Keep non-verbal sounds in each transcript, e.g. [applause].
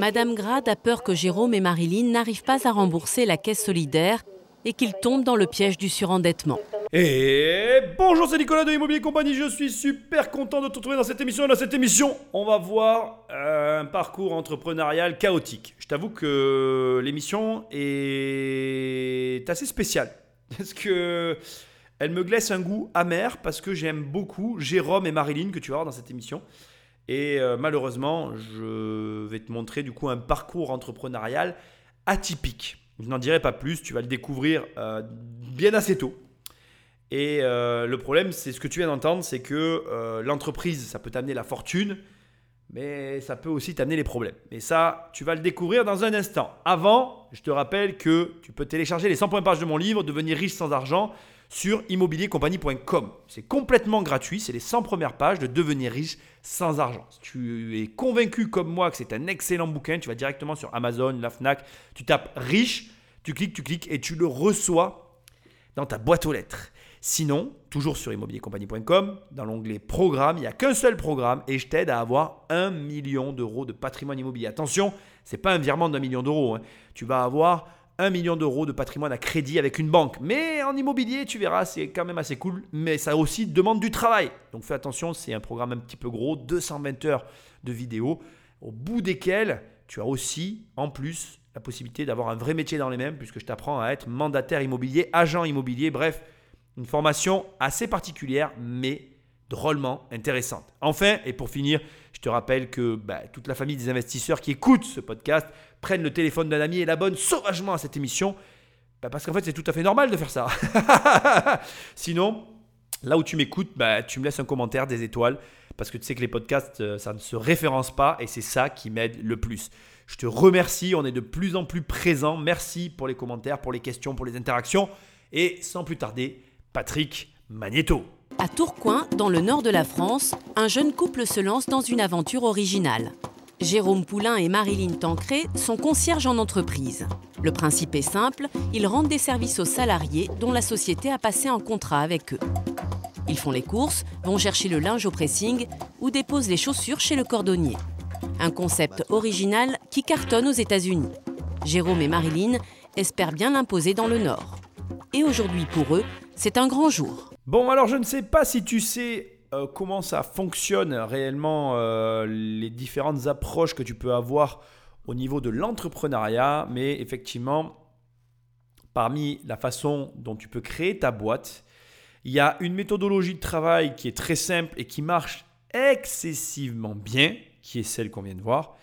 Madame Grade a peur que Jérôme et Marilyn n'arrivent pas à rembourser la caisse solidaire et qu'ils tombent dans le piège du surendettement. Et bonjour, c'est Nicolas de Immobilier Compagnie. Je suis super content de te retrouver dans cette émission. Dans cette émission, on va voir euh, un parcours entrepreneurial chaotique. Je t'avoue que l'émission est assez spéciale. [laughs] Parce que elle me glace un goût amer parce que j'aime beaucoup Jérôme et Marilyn que tu vas voir dans cette émission. Et euh, malheureusement, je vais te montrer du coup un parcours entrepreneurial atypique. Je n'en dirai pas plus, tu vas le découvrir euh, bien assez tôt. Et euh, le problème, c'est ce que tu viens d'entendre, c'est que l'entreprise, ça peut t'amener la fortune, mais ça peut aussi t'amener les problèmes. Et ça, tu vas le découvrir dans un instant. Avant, je te rappelle que tu peux télécharger les 100 points pages de mon livre, Devenir riche sans argent sur immobiliercompagnie.com. C'est complètement gratuit, c'est les 100 premières pages de Devenir riche sans argent. Si tu es convaincu comme moi que c'est un excellent bouquin, tu vas directement sur Amazon, la Fnac, tu tapes riche, tu cliques, tu cliques et tu le reçois dans ta boîte aux lettres. Sinon, toujours sur immobiliercompagnie.com, dans l'onglet programme, il n'y a qu'un seul programme et je t'aide à avoir un million d'euros de patrimoine immobilier. Attention, ce n'est pas un virement d'un million d'euros. Hein. Tu vas avoir 1 million d'euros de patrimoine à crédit avec une banque. Mais en immobilier, tu verras, c'est quand même assez cool. Mais ça aussi demande du travail. Donc fais attention, c'est un programme un petit peu gros, 220 heures de vidéos, au bout desquelles tu as aussi, en plus, la possibilité d'avoir un vrai métier dans les mêmes, puisque je t'apprends à être mandataire immobilier, agent immobilier, bref, une formation assez particulière, mais drôlement intéressante. Enfin, et pour finir, je te rappelle que bah, toute la famille des investisseurs qui écoutent ce podcast prennent le téléphone d'un ami et l'abonnent sauvagement à cette émission. Bah, parce qu'en fait, c'est tout à fait normal de faire ça. [laughs] Sinon, là où tu m'écoutes, bah, tu me laisses un commentaire, des étoiles, parce que tu sais que les podcasts, euh, ça ne se référence pas et c'est ça qui m'aide le plus. Je te remercie, on est de plus en plus présents. Merci pour les commentaires, pour les questions, pour les interactions. Et sans plus tarder, Patrick Magneto. À Tourcoing, dans le nord de la France, un jeune couple se lance dans une aventure originale. Jérôme Poulain et Marilyn Tancré sont concierges en entreprise. Le principe est simple, ils rendent des services aux salariés dont la société a passé un contrat avec eux. Ils font les courses, vont chercher le linge au pressing ou déposent les chaussures chez le cordonnier. Un concept original qui cartonne aux États-Unis. Jérôme et Marilyn espèrent bien l'imposer dans le Nord. Et aujourd'hui pour eux, c'est un grand jour. Bon, alors je ne sais pas si tu sais euh, comment ça fonctionne réellement, euh, les différentes approches que tu peux avoir au niveau de l'entrepreneuriat, mais effectivement, parmi la façon dont tu peux créer ta boîte, il y a une méthodologie de travail qui est très simple et qui marche excessivement bien, qui est celle qu'on vient de voir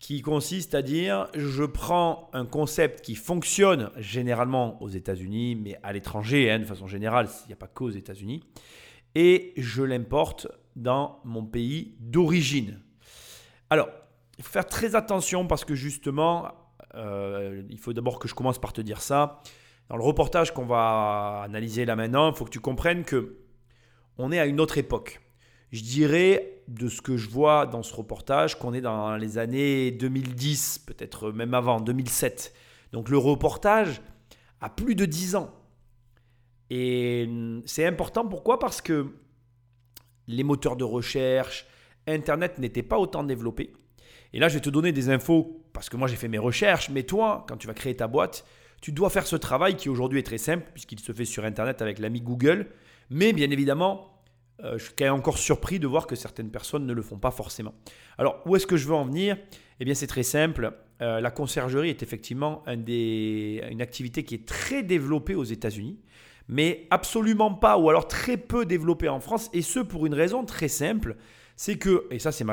qui consiste à dire je prends un concept qui fonctionne généralement aux États-Unis, mais à l'étranger, hein, de façon générale, il n'y a pas qu'aux États-Unis, et je l'importe dans mon pays d'origine. Alors, il faut faire très attention parce que justement, euh, il faut d'abord que je commence par te dire ça. Dans le reportage qu'on va analyser là maintenant, il faut que tu comprennes que on est à une autre époque. Je dirais, de ce que je vois dans ce reportage, qu'on est dans les années 2010, peut-être même avant, 2007. Donc le reportage a plus de 10 ans. Et c'est important, pourquoi? Parce que les moteurs de recherche, Internet n'étaient pas autant développés. Et là, je vais te donner des infos, parce que moi j'ai fait mes recherches, mais toi, quand tu vas créer ta boîte, tu dois faire ce travail qui aujourd'hui est très simple, puisqu'il se fait sur Internet avec l'ami Google. Mais bien évidemment, je suis quand même encore surpris de voir que certaines personnes ne le font pas forcément. Alors, où est-ce que je veux en venir? Eh bien, c'est très simple. Euh, la conciergerie est effectivement une activité qui est très développée aux États-Unis, mais absolument pas, ou alors très peu développée en France, et ce pour une raison très simple, c'est que, et ça c'est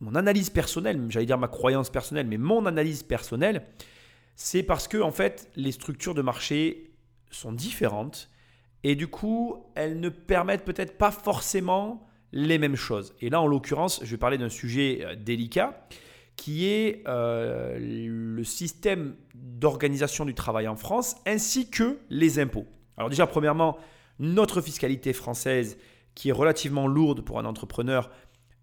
mon analyse personnelle, j'allais dire ma croyance personnelle, mais mon analyse personnelle, c'est parce que en fait les structures de marché sont différentes et du coup, elles ne permettent peut-être pas forcément les mêmes choses. Et là, en l'occurrence, je vais parler d'un sujet euh, délicat qui est euh, le système d'organisation du travail en France ainsi que les impôts. Alors déjà, premièrement, notre fiscalité française qui est relativement lourde pour un entrepreneur,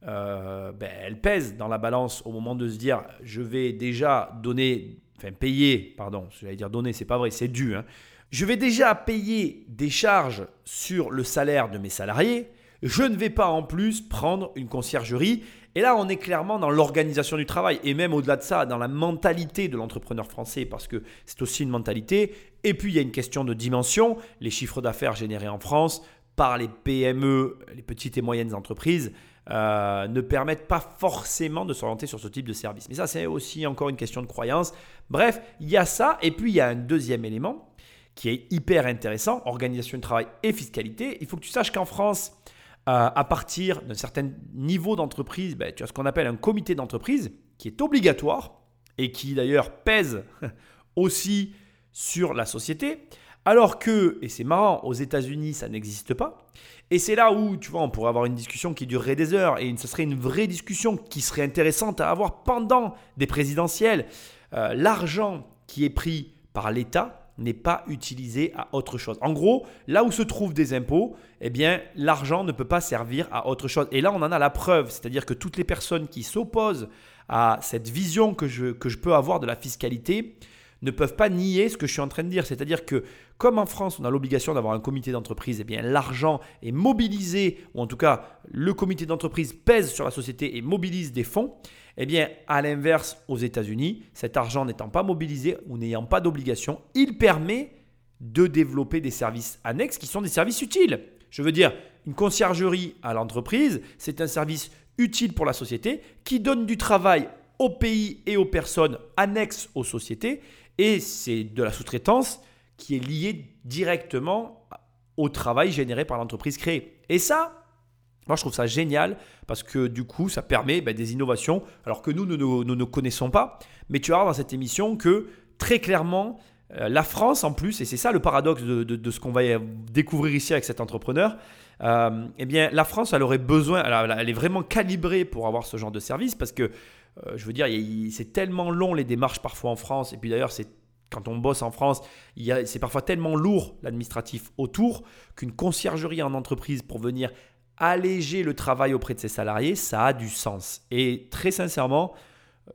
euh, ben, elle pèse dans la balance au moment de se dire je vais déjà donner, enfin payer, pardon, j'allais dire donner, c'est pas vrai, c'est dû. Hein, je vais déjà payer des charges sur le salaire de mes salariés, Je ne vais pas en plus prendre une conciergerie. Et là, on est clairement dans l'organisation du travail et même au-delà de ça, dans la mentalité de l'entrepreneur français parce que c'est aussi une mentalité. Et puis, il y a une question de dimension. Les chiffres d'affaires générés en France par les PME, les petites et moyennes entreprises, euh, ne permettent pas forcément de s'orienter sur ce type de service. Mais ça, c'est aussi encore une question de croyance. Bref, il y a ça. Et puis, il y a un deuxième élément qui est hyper intéressant, organisation du travail et fiscalité. Il faut que tu saches qu'en France, euh, à partir d'un certain niveau d'entreprise, ben, tu as ce qu'on appelle un comité d'entreprise qui est obligatoire et qui d'ailleurs pèse [laughs] aussi sur la société. Alors que, et c'est marrant, aux États-Unis, ça n'existe pas. Et c'est là où, tu vois, on pourrait avoir une discussion qui durerait des heures et ce serait une vraie discussion qui serait intéressante à avoir pendant des présidentielles. Euh, l'argent qui est pris par l'État n'est pas utilisé à autre chose. En gros, là où se trouvent des impôts, eh bien, l'argent ne peut pas servir à autre chose. Et là, on en a la preuve, c'est-à-dire que toutes les personnes qui s'opposent à cette vision que je, que je peux avoir de la fiscalité, ne peuvent pas nier ce que je suis en train de dire. C'est-à-dire que comme en France, on a l'obligation d'avoir un comité d'entreprise, eh bien l'argent est mobilisé, ou en tout cas le comité d'entreprise pèse sur la société et mobilise des fonds. Eh bien, à l'inverse, aux États-Unis, cet argent n'étant pas mobilisé ou n'ayant pas d'obligation, il permet de développer des services annexes qui sont des services utiles. Je veux dire, une conciergerie à l'entreprise, c'est un service utile pour la société qui donne du travail au pays et aux personnes annexes aux sociétés et c'est de la sous-traitance qui est liée directement au travail généré par l'entreprise créée. Et ça, moi je trouve ça génial parce que du coup ça permet ben, des innovations alors que nous, nous, ne connaissons pas. Mais tu vas voir dans cette émission que très clairement, euh, la France en plus, et c'est ça le paradoxe de, ce qu'on va découvrir ici avec cet entrepreneur, euh, eh bien la France elle aurait besoin, elle, est vraiment calibrée pour avoir ce genre de service parce que euh, je veux dire, c'est tellement long les démarches parfois en France. Et puis d'ailleurs, c'est quand on bosse en France, c'est parfois tellement lourd l'administratif autour qu'une conciergerie en entreprise pour venir alléger le travail auprès de ses salariés, ça a du sens. Et très sincèrement,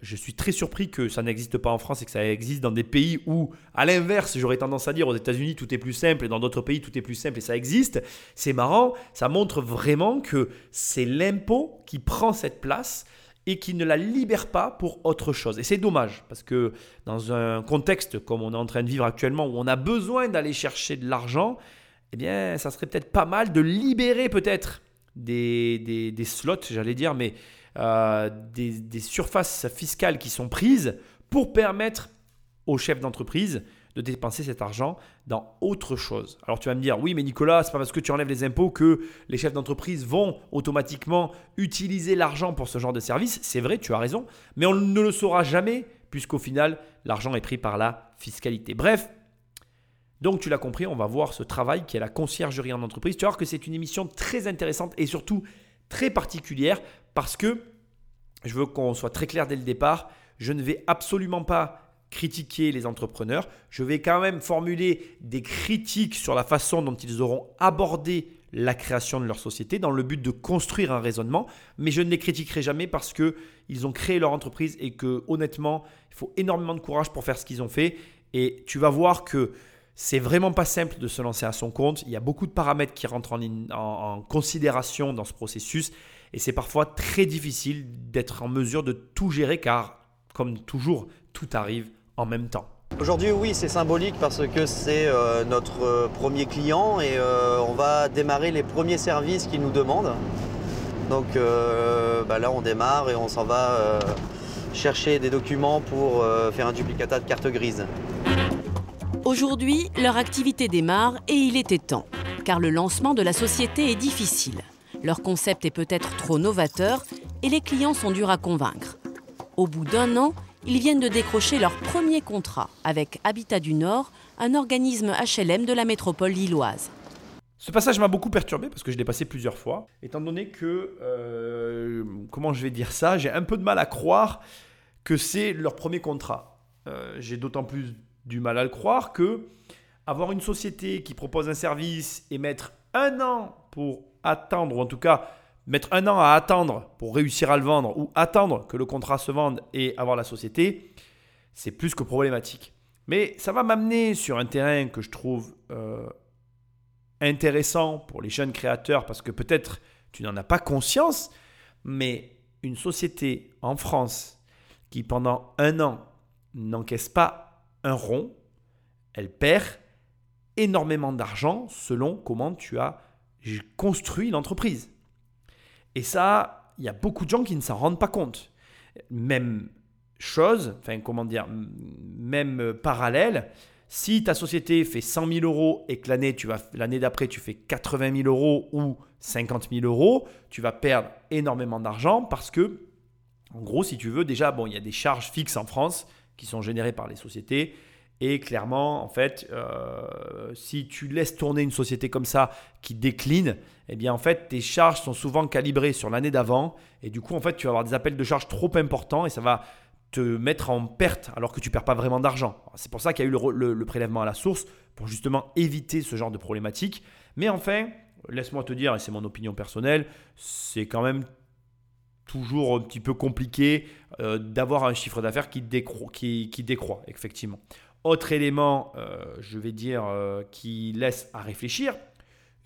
je suis très surpris que ça n'existe pas en France et que ça existe dans des pays où, à l'inverse, j'aurais tendance à dire aux États-Unis tout est plus simple et dans d'autres pays tout est plus simple et ça existe. C'est marrant, ça montre vraiment que c'est l'impôt qui prend cette place et qui ne la libère pas pour autre chose. Et c'est dommage, parce que dans un contexte comme on est en train de vivre actuellement, où on a besoin d'aller chercher de l'argent, eh bien, ça serait peut-être pas mal de libérer peut-être des, des, slots, j'allais dire, mais euh, des, des surfaces fiscales qui sont prises pour permettre aux chefs d'entreprise de dépenser cet argent dans autre chose. Alors tu vas me dire, oui, mais Nicolas, c'est pas parce que tu enlèves les impôts que les chefs d'entreprise vont automatiquement utiliser l'argent pour ce genre de service. C'est vrai, tu as raison, mais on ne le saura jamais puisqu'au final, l'argent est pris par la fiscalité. Bref, donc tu l'as compris, on va voir ce travail qui est la conciergerie en entreprise. Tu vas voir que c'est une émission très intéressante et surtout très particulière parce que je veux qu'on soit très clair dès le départ. Je ne vais absolument pas critiquer les entrepreneurs. Je vais quand même formuler des critiques sur la façon dont ils auront abordé la création de leur société dans le but de construire un raisonnement, mais je ne les critiquerai jamais parce que ils ont créé leur entreprise et que honnêtement, il faut énormément de courage pour faire ce qu'ils ont fait et tu vas voir que c'est vraiment pas simple de se lancer à son compte. Il y a beaucoup de paramètres qui rentrent en, considération dans ce processus et c'est parfois très difficile d'être en mesure de tout gérer car, comme toujours, tout arrive en même temps. Aujourd'hui, oui, c'est symbolique parce que c'est euh, notre euh, premier client et euh, on va démarrer les premiers services qu'il nous demande. Donc bah là, on démarre et on s'en va chercher des documents pour faire un duplicata de carte grise. Aujourd'hui, leur activité démarre et il était temps, car le lancement de la société est difficile. Leur concept est peut-être trop novateur et les clients sont durs à convaincre. Au bout d'un an, ils viennent de décrocher leur premier contrat avec Habitat du Nord, un organisme HLM de la métropole lilloise. Ce passage m'a beaucoup perturbé parce que je l'ai passé plusieurs fois, étant donné que, euh, comment je vais dire ça, j'ai un peu de mal à croire que c'est leur premier contrat. Euh, j'ai d'autant plus du mal à le croire que avoir une société qui propose un service et mettre un an pour attendre, ou en tout cas mettre un an à attendre pour réussir à le vendre ou attendre que le contrat se vende et avoir la société, c'est plus que problématique. Mais ça va m'amener sur un terrain que je trouve euh, intéressant pour les jeunes créateurs parce que peut-être tu n'en as pas conscience, mais une société en France qui pendant un an n'encaisse pas un rond, elle perd énormément d'argent selon comment tu as construit l'entreprise. Et ça, il y a beaucoup de gens qui ne s'en rendent pas compte. Même chose, enfin comment dire, même parallèle, si ta société fait 100 000 euros et que l'année, tu vas, l'année d'après, tu fais 80 000 euros ou 50 000 euros, tu vas perdre énormément d'argent parce que, en gros, si tu veux, déjà, bon, il y a des charges fixes en France qui sont générées par les sociétés. Et clairement, en fait, euh, si tu laisses tourner une société comme ça qui décline, eh bien, en fait, tes charges sont souvent calibrées sur l'année d'avant. Et du coup, en fait, tu vas avoir des appels de charges trop importants et ça va te mettre en perte alors que tu perds pas vraiment d'argent. C'est pour ça qu'il y a eu le, prélèvement à la source pour justement éviter ce genre de problématique. Mais enfin, laisse-moi te dire, et c'est mon opinion personnelle, c'est quand même toujours un petit peu compliqué euh, d'avoir un chiffre d'affaires qui, décroît, effectivement. Autre élément, euh, je vais dire, euh, qui laisse à réfléchir,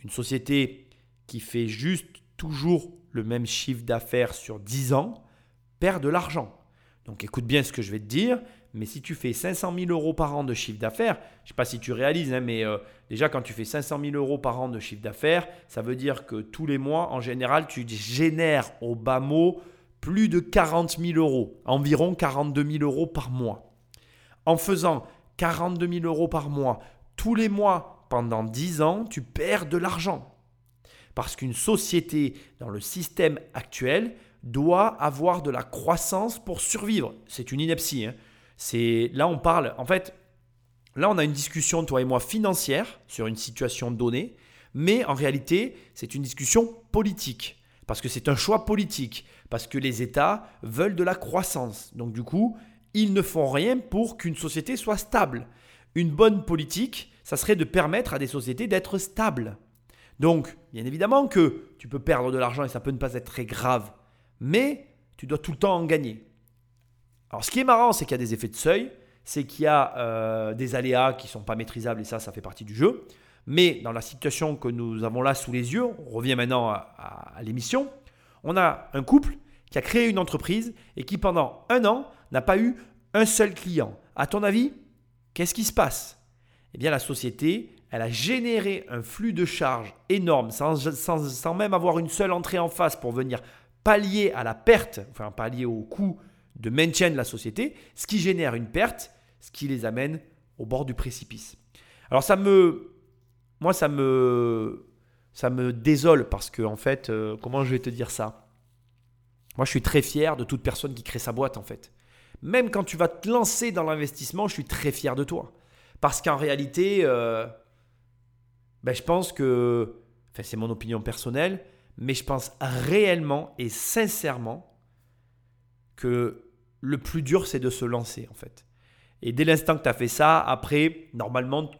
une société qui fait juste toujours le même chiffre d'affaires sur 10 ans perd de l'argent. Donc écoute bien ce que je vais te dire, mais si tu fais 500 000 euros par an de chiffre d'affaires, je ne sais pas si tu réalises, hein, mais euh, déjà quand tu fais 500 000 euros par an de chiffre d'affaires, ça veut dire que tous les mois, en général, tu génères au bas mot plus de 40 000 euros, environ 42 000 euros par mois. En faisant 42 000 euros par mois tous les mois pendant 10 ans, tu perds de l'argent. Parce qu'une société dans le système actuel doit avoir de la croissance pour survivre. C'est une ineptie. Hein. C'est là on parle. En fait, là on a une discussion toi et moi financière sur une situation donnée, mais en réalité c'est une discussion politique parce que c'est un choix politique parce que les États veulent de la croissance. Donc du coup, ils ne font rien pour qu'une société soit stable. Une bonne politique, ça serait de permettre à des sociétés d'être stables. Donc, bien évidemment que tu peux perdre de l'argent et ça peut ne pas être très grave mais tu dois tout le temps en gagner. Alors ce qui est marrant, c'est qu'il y a des effets de seuil, c'est qu'il y a euh, des aléas qui ne sont pas maîtrisables et ça, ça fait partie du jeu. Mais dans la situation que nous avons là sous les yeux, on revient maintenant à, l'émission, on a un couple qui a créé une entreprise et qui pendant un an n'a pas eu un seul client. À ton avis, qu'est-ce qui se passe? Eh bien la société, elle a généré un flux de charges énorme sans, sans, même avoir une seule entrée en face pour venir pallier à la perte, enfin pallier au coût de maintien de la société, ce qui génère une perte, ce qui les amène au bord du précipice. Alors ça me, moi ça me, ça me désole parce que en fait, euh, comment je vais te dire ça? Moi je suis très fier de toute personne qui crée sa boîte en fait. Même quand tu vas te lancer dans l'investissement, je suis très fier de toi parce qu'en réalité, euh, ben, je pense que, enfin c'est mon opinion personnelle, mais je pense réellement et sincèrement que le plus dur, c'est de se lancer, en fait. Et dès l'instant que tu as fait ça, après, normalement,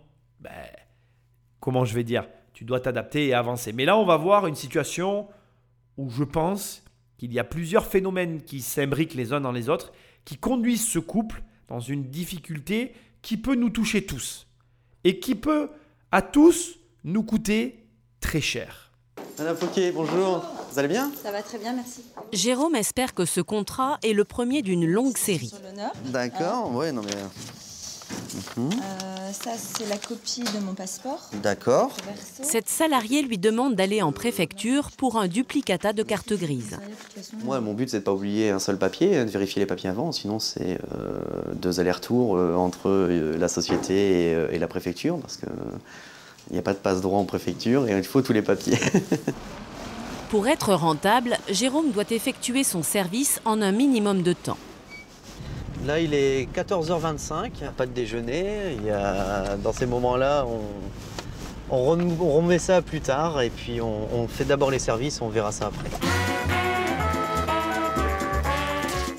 ben, comment je vais dire, tu dois t'adapter et avancer. Mais là, on va voir une situation où je pense qu'il y a plusieurs phénomènes qui s'imbriquent les uns dans les autres, qui conduisent ce couple dans une difficulté qui peut nous toucher tous et qui peut à tous nous coûter très cher. Madame Fouquet, bonjour. Vous allez bien? Ça va très bien, merci. Jérôme espère que ce contrat est le premier d'une longue série. D'accord, hein ouais, non mais. Mhm. Euh, ça, c'est la copie de mon passeport. D'accord. Cette salariée lui demande d'aller en préfecture pour un duplicata de carte grise. Moi, mon but, c'est de pas oublier un seul papier, de vérifier les papiers avant. Sinon, c'est euh, deux allers-retours euh, entre la société et, et, la préfecture, parce que il n'y a pas de passe-droit en préfecture et il faut tous les papiers. [laughs] Pour être rentable, Jérôme doit effectuer son service en un minimum de temps. Là, il est 14h25, il n'y a pas de déjeuner. Il y a, dans ces moments-là, on, on, remet ça plus tard et puis on, on fait d'abord les services, on verra ça après.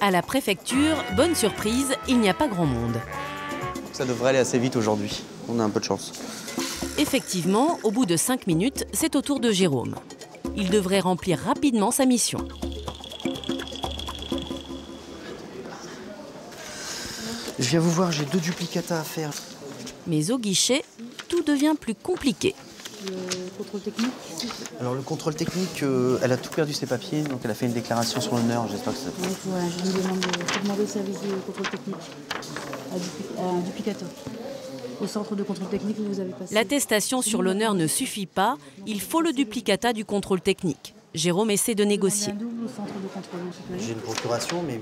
À la préfecture, bonne surprise, il n'y a pas grand monde. Ça devrait aller assez vite aujourd'hui, on a un peu de chance. Effectivement, au bout de 5 minutes, c'est au tour de Jérôme. Il devrait remplir rapidement sa mission. Je viens vous voir, j'ai deux duplicata à faire. Mais au guichet, tout devient plus compliqué. le contrôle technique Alors le contrôle technique, euh, elle a tout perdu ses papiers, donc elle a fait une déclaration sur l'honneur, j'espère que ça... Donc voilà, je me demande de demander le service de contrôle technique à, dupli- à un duplicateur. Au centre de contrôle technique où vous avez passé. L'attestation sur l'honneur ne suffit pas, il faut le duplicata du contrôle technique. Jérôme essaie de négocier. J'ai une procuration, mais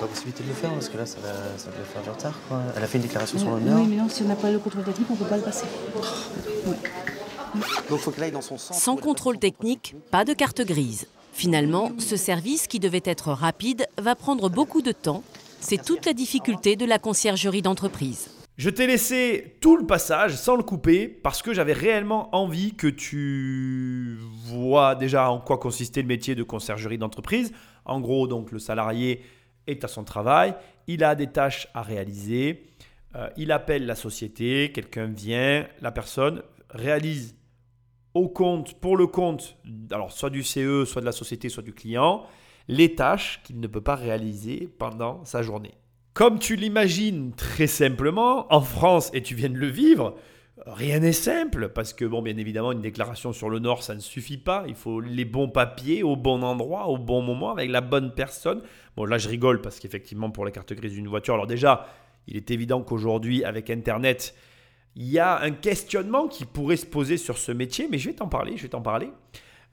pas possibilité de le faire parce que là, ça va, ça va faire du retard. Quoi. Elle a fait une déclaration sur l'honneur, Oui, mais non, si on n'a pas le contrôle technique, on ne peut pas le passer. donc il faut aille dans son centre. Sans contrôle technique, pas de carte grise. Finalement, ce service qui devait être rapide va prendre beaucoup de temps. C'est toute la difficulté de la conciergerie d'entreprise. Je t'ai laissé tout le passage sans le couper parce que j'avais réellement envie que tu vois déjà en quoi consistait le métier de conciergerie d'entreprise. En gros, donc le salarié est à son travail, il a des tâches à réaliser, euh, il appelle la société, quelqu'un vient, la personne réalise au compte, pour le compte, soit du CE, soit de la société, soit du client, les tâches qu'il ne peut pas réaliser pendant sa journée. Comme tu l'imagines très simplement, en France, et tu viens de le vivre, rien n'est simple, parce que, bon, bien évidemment, une déclaration sur le Nord, ça ne suffit pas. Il faut les bons papiers au bon endroit, au bon moment, avec la bonne personne. Bon, là, je rigole, parce qu'effectivement, pour la carte grise d'une voiture, alors déjà, il est évident qu'aujourd'hui, avec Internet, il y a un questionnement qui pourrait se poser sur ce métier, mais je vais t'en parler, je vais t'en parler.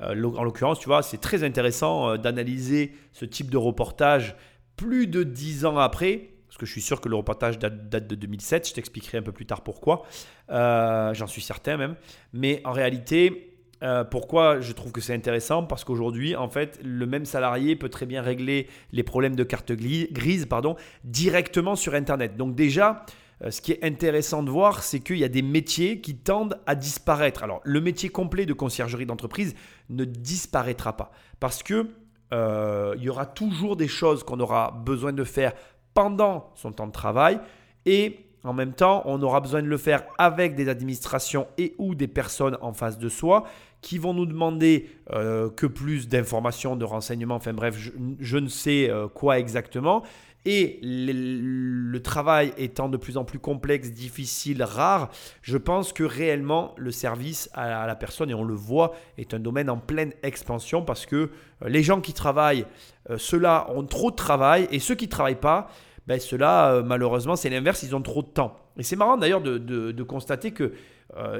Euh, en l'occurrence, tu vois, c'est très intéressant euh, d'analyser ce type de reportage plus de 10 ans après, parce que je suis sûr que le reportage date, date de 2007, je t'expliquerai un peu plus tard pourquoi, Euh, j'en suis certain même, mais en réalité, euh, pourquoi je trouve que c'est intéressant? Parce qu'aujourd'hui, en fait, le même salarié peut très bien régler les problèmes de carte grise pardon, directement sur Internet. Donc déjà, euh, ce qui est intéressant de voir, c'est qu'il y a des métiers qui tendent à disparaître. Alors, le métier complet de conciergerie d'entreprise ne disparaîtra pas parce que euh, il y aura toujours des choses qu'on aura besoin de faire pendant son temps de travail et en même temps, on aura besoin de le faire avec des administrations et ou des personnes en face de soi qui vont nous demander euh, que plus d'informations, de renseignements, enfin bref, je, ne sais euh, quoi exactement. Et le, travail étant de plus en plus complexe, difficile, rare, je pense que réellement le service à la personne, et on le voit, est un domaine en pleine expansion parce que euh, les gens qui travaillent, euh, ceux-là ont trop de travail et ceux qui ne travaillent pas, ben, ceux-là, euh, malheureusement, c'est l'inverse, ils ont trop de temps. Et c'est marrant d'ailleurs de, constater que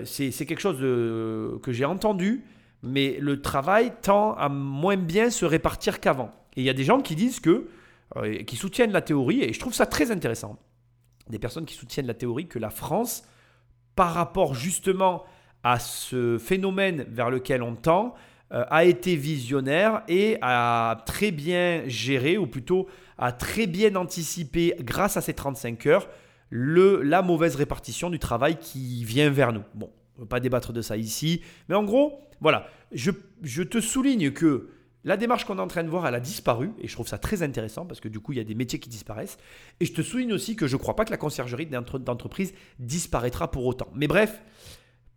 c'est quelque chose que j'ai entendu, mais le travail tend à moins bien se répartir qu'avant. Et il y a des gens qui disent que, euh, qui soutiennent la théorie, et je trouve ça très intéressant, des personnes qui soutiennent la théorie que la France, par rapport justement à ce phénomène vers lequel on tend, euh, a été visionnaire et a très bien géré, ou plutôt a très bien anticipé, grâce à ces 35 heures, le, la mauvaise répartition du travail qui vient vers nous. Bon, on ne va pas débattre de ça ici, mais en gros, voilà, je, je te souligne que la démarche qu'on est en train de voir, elle a disparu, et je trouve ça très intéressant parce que du coup, il y a des métiers qui disparaissent. Et je te souligne aussi que je ne crois pas que la conciergerie d'entre- d'entreprise disparaîtra pour autant. Mais bref,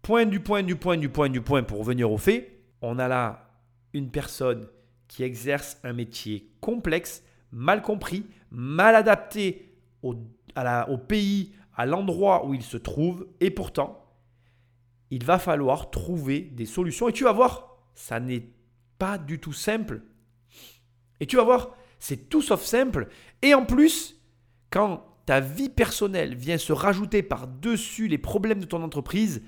point du point du point du point du point pour revenir au fait, on a là une personne qui exerce un métier complexe, mal compris, mal adapté au, au pays, à l'endroit où il se trouve, et pourtant, il va falloir trouver des solutions. Et tu vas voir, ça n'est pas du tout simple. Et tu vas voir, c'est tout sauf simple. Et en plus, quand ta vie personnelle vient se rajouter par-dessus les problèmes de ton entreprise,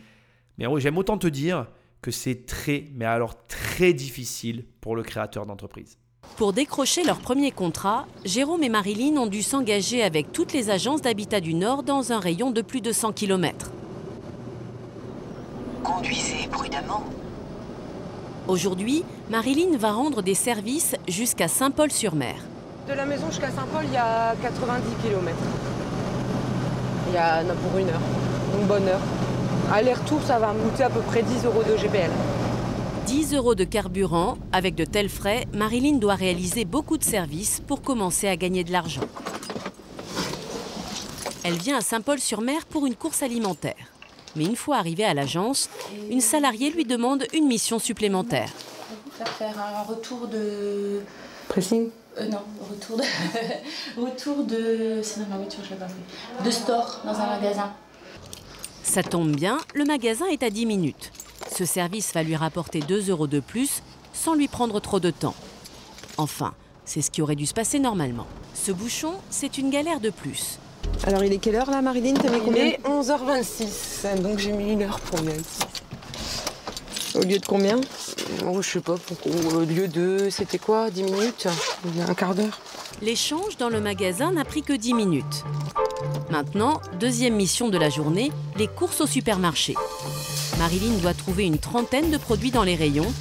mais oui, j'aime autant te dire que c'est très, mais alors très difficile pour le créateur d'entreprise. Pour décrocher leur premier contrat, Jérôme et Marilyn ont dû s'engager avec toutes les agences d'habitat du Nord dans un rayon de plus de 100 km. Conduisez prudemment. Aujourd'hui, Marilyn va rendre des services jusqu'à Saint-Paul-sur-Mer. De la maison jusqu'à Saint-Paul, il y a 90 km. Il y a pour une heure, une bonne heure. Aller-retour, ça va me coûter à peu près 10 euros de GPL. 10 euros de carburant, avec de tels frais, Marilyn doit réaliser beaucoup de services pour commencer à gagner de l'argent. Elle vient à Saint-Paul-sur-Mer pour une course alimentaire. Mais une fois arrivée à l'agence, une salariée lui demande une mission supplémentaire. Faire faire un retour de. Pressing Euh, non, retour de. [laughs] retour de. C'est dans ma voiture, je l'ai pas fait. De store dans un magasin. Ça tombe bien, le magasin est à 10 minutes. Ce service va lui rapporter 2 euros de plus sans lui prendre trop de temps. Enfin, c'est ce qui aurait dû se passer normalement. Ce bouchon, c'est une galère de plus. Alors, il est quelle heure là, Marilyn? T'as mis combien? Il est 11h26, donc j'ai mis une heure pour venir ici. Au lieu de combien? Oh, Je sais pas, au lieu de. C'était quoi 10 minutes? Un quart d'heure L'échange dans le magasin n'a pris que 10 minutes. Maintenant, deuxième mission de la journée, les courses au supermarché. Marilyn doit trouver une trentaine de produits dans les rayons.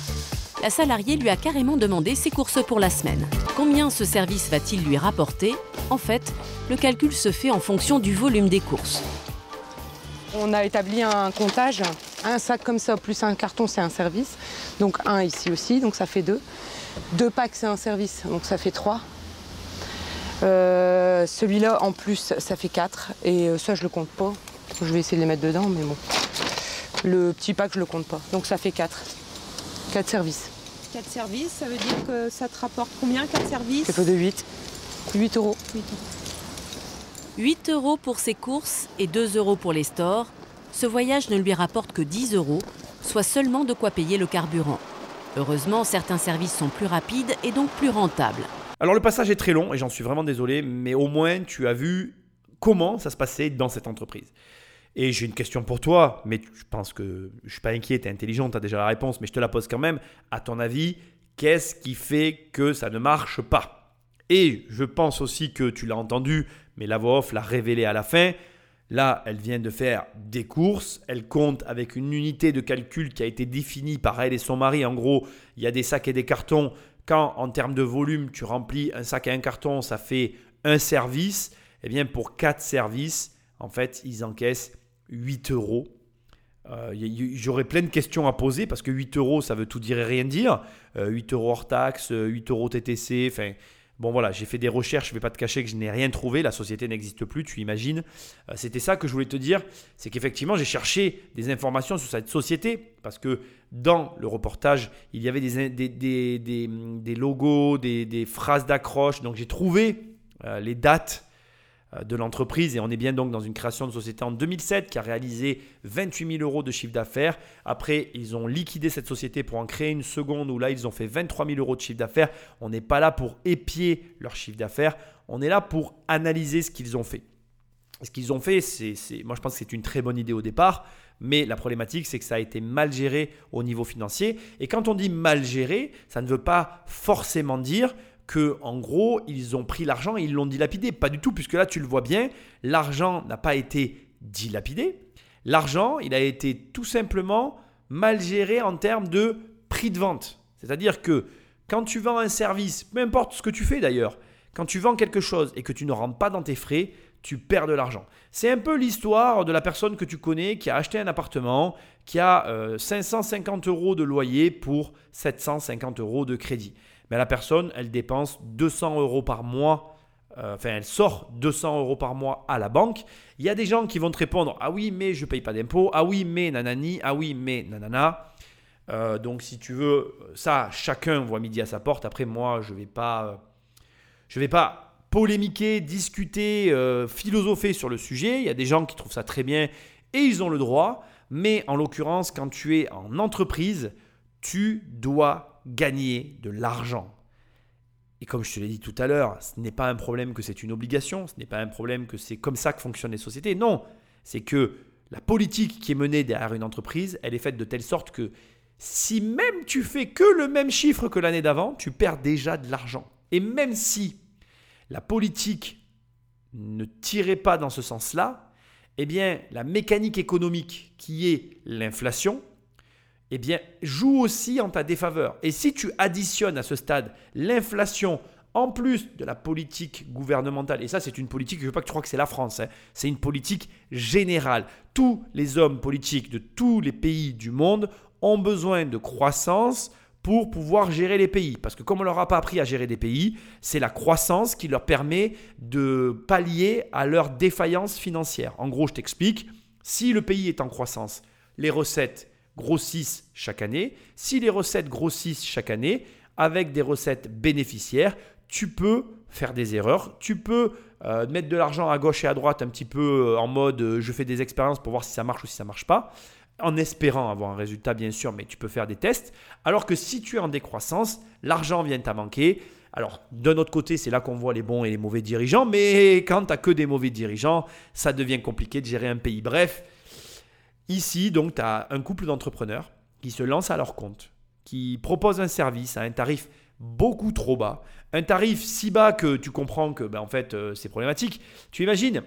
La salariée lui a carrément demandé ses courses pour la semaine. Combien ce service va-t-il lui rapporter? En fait, le calcul se fait en fonction du volume des courses. On a établi un comptage. Un sac comme ça plus un carton, c'est un service. Donc un ici aussi, donc ça fait deux. Deux packs, c'est un service, donc ça fait trois. Euh, celui-là, en plus, ça fait quatre. Et euh, ça, je le compte pas. Je vais essayer de les mettre dedans, mais bon. Le petit pack, je le compte pas. Donc ça fait quatre. Quatre services. Quatre services, ça veut dire que ça te rapporte combien, quatre services C'est pas de 8. 8 euros. 8 euros pour ses courses et 2 euros pour les stores. Ce voyage ne lui rapporte que 10 euros, soit seulement de quoi payer le carburant. Heureusement, certains services sont plus rapides et donc plus rentables. Alors le passage est très long et j'en suis vraiment désolé, mais au moins tu as vu comment ça se passait dans cette entreprise. Et j'ai une question pour toi, mais je pense que je suis pas inquiet, tu es intelligent, tu as déjà la réponse, mais je te la pose quand même. À ton avis, qu'est-ce qui fait que ça ne marche pas? Et je pense aussi que tu l'as entendu, mais la voix off l'a révélé à la fin. Là, elle vient de faire des courses, elle compte avec une unité de calcul qui a été définie par elle et son mari. En gros, il y a des sacs et des cartons. Quand en termes de volume, tu remplis un sac et un carton, ça fait un service. Eh bien, pour quatre services, en fait, ils encaissent 8 euros. Euh, j'aurais plein de questions à poser parce que 8 euros, ça veut tout dire et rien dire. 8 euh, euros hors taxe, 8 euros TTC. Enfin, bon voilà, j'ai fait des recherches, je ne vais pas te cacher que je n'ai rien trouvé. La société n'existe plus, tu imagines. Euh, c'était ça que je voulais te dire. C'est qu'effectivement, j'ai cherché des informations sur cette société parce que dans le reportage, il y avait des, des, des, logos, des, phrases d'accroche. Donc j'ai trouvé les dates euh, de l'entreprise. Et on est bien donc dans une création de société en 2007 qui a réalisé 28 000 euros de chiffre d'affaires. Après, ils ont liquidé cette société pour en créer une seconde où là, ils ont fait 23 000 euros de chiffre d'affaires. On n'est pas là pour épier leur chiffre d'affaires. On est là pour analyser ce qu'ils ont fait. Ce qu'ils ont fait, c'est, moi je pense que c'est une très bonne idée au départ, mais la problématique c'est que ça a été mal géré au niveau financier. Et quand on dit mal géré, ça ne veut pas forcément dire que en gros, ils ont pris l'argent et ils l'ont dilapidé. Pas du tout, puisque là, tu le vois bien, l'argent n'a pas été dilapidé. L'argent, il a été tout simplement mal géré en termes de prix de vente. C'est-à-dire que quand tu vends un service, peu importe ce que tu fais d'ailleurs, quand tu vends quelque chose et que tu ne rentres pas dans tes frais, tu perds de l'argent. C'est un peu l'histoire de la personne que tu connais qui a acheté un appartement, qui a 550 euh, euros de loyer pour 750 euros de crédit mais la personne, elle dépense 200 euros par mois, euh, enfin, elle sort 200 euros par mois à la banque. Il y a des gens qui vont te répondre Ah oui, mais je paye pas d'impôts. Ah oui, mais nanani. Ah oui, mais nanana. Euh, donc, si tu veux, ça, chacun voit midi à sa porte. Après, moi, je vais pas. Je vais pas polémiquer, discuter, euh, philosopher sur le sujet. Il y a des gens qui trouvent ça très bien et ils ont le droit. Mais en l'occurrence, quand tu es en entreprise, tu dois gagner de l'argent. Et comme je te l'ai dit tout à l'heure, ce n'est pas un problème que c'est une obligation, ce n'est pas un problème que c'est comme ça que fonctionnent les sociétés. Non, c'est que la politique qui est menée derrière une entreprise, elle est faite de telle sorte que si même tu fais que le même chiffre que l'année d'avant, tu perds déjà de l'argent. Et même si la politique ne tirait pas dans ce sens-là, eh bien, la mécanique économique qui est l'inflation, eh bien, joue aussi en ta défaveur. Et si tu additionnes à ce stade l'inflation en plus de la politique gouvernementale, et ça c'est une politique, je ne veux pas que tu crois que c'est la France, hein, c'est une politique générale. Tous les hommes politiques de tous les pays du monde ont besoin de croissance pour pouvoir gérer les pays. Parce que comme on ne leur a pas appris à gérer des pays, c'est la croissance qui leur permet de pallier à leur défaillance financière. En gros, je t'explique, si le pays est en croissance, les recettes grossissent chaque année. Si les recettes grossissent chaque année, avec des recettes bénéficiaires, tu peux faire des erreurs, tu peux euh, mettre de l'argent à gauche et à droite un petit peu euh, en mode euh, je fais des expériences pour voir si ça marche ou si ça marche pas. en espérant avoir un résultat bien sûr, mais tu peux faire des tests. Alors que si tu es en décroissance, l'argent vient à manquer. Alors, d'un autre côté, c'est là qu'on voit les bons et les mauvais dirigeants, mais quand tu n'as que des mauvais dirigeants, ça devient compliqué de gérer un pays. Bref, ici, donc, tu as un couple d'entrepreneurs qui se lancent à leur compte, qui proposent un service à un tarif beaucoup trop bas, un tarif si bas que tu comprends que, ben, en fait, euh, c'est problématique. Tu imagines,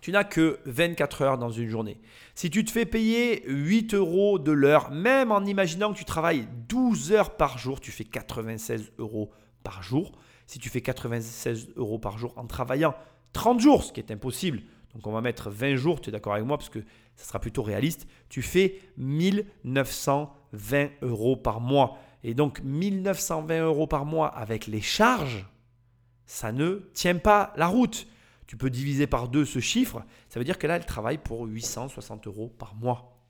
tu n'as que 24 heures dans une journée. Si tu te fais payer 8 euros de l'heure, même en imaginant que tu travailles 12 heures par jour, tu fais 96 euros par jour. Si tu fais 96 euros par jour en travaillant 30 jours, ce qui est impossible, donc on va mettre 20 jours, tu es d'accord avec moi, parce que ça sera plutôt réaliste, tu fais 1920 euros par mois. Et donc 1920 euros par mois avec les charges, ça ne tient pas la route. Tu peux diviser par deux ce chiffre, ça veut dire que là, elle travaille pour 860 euros par mois.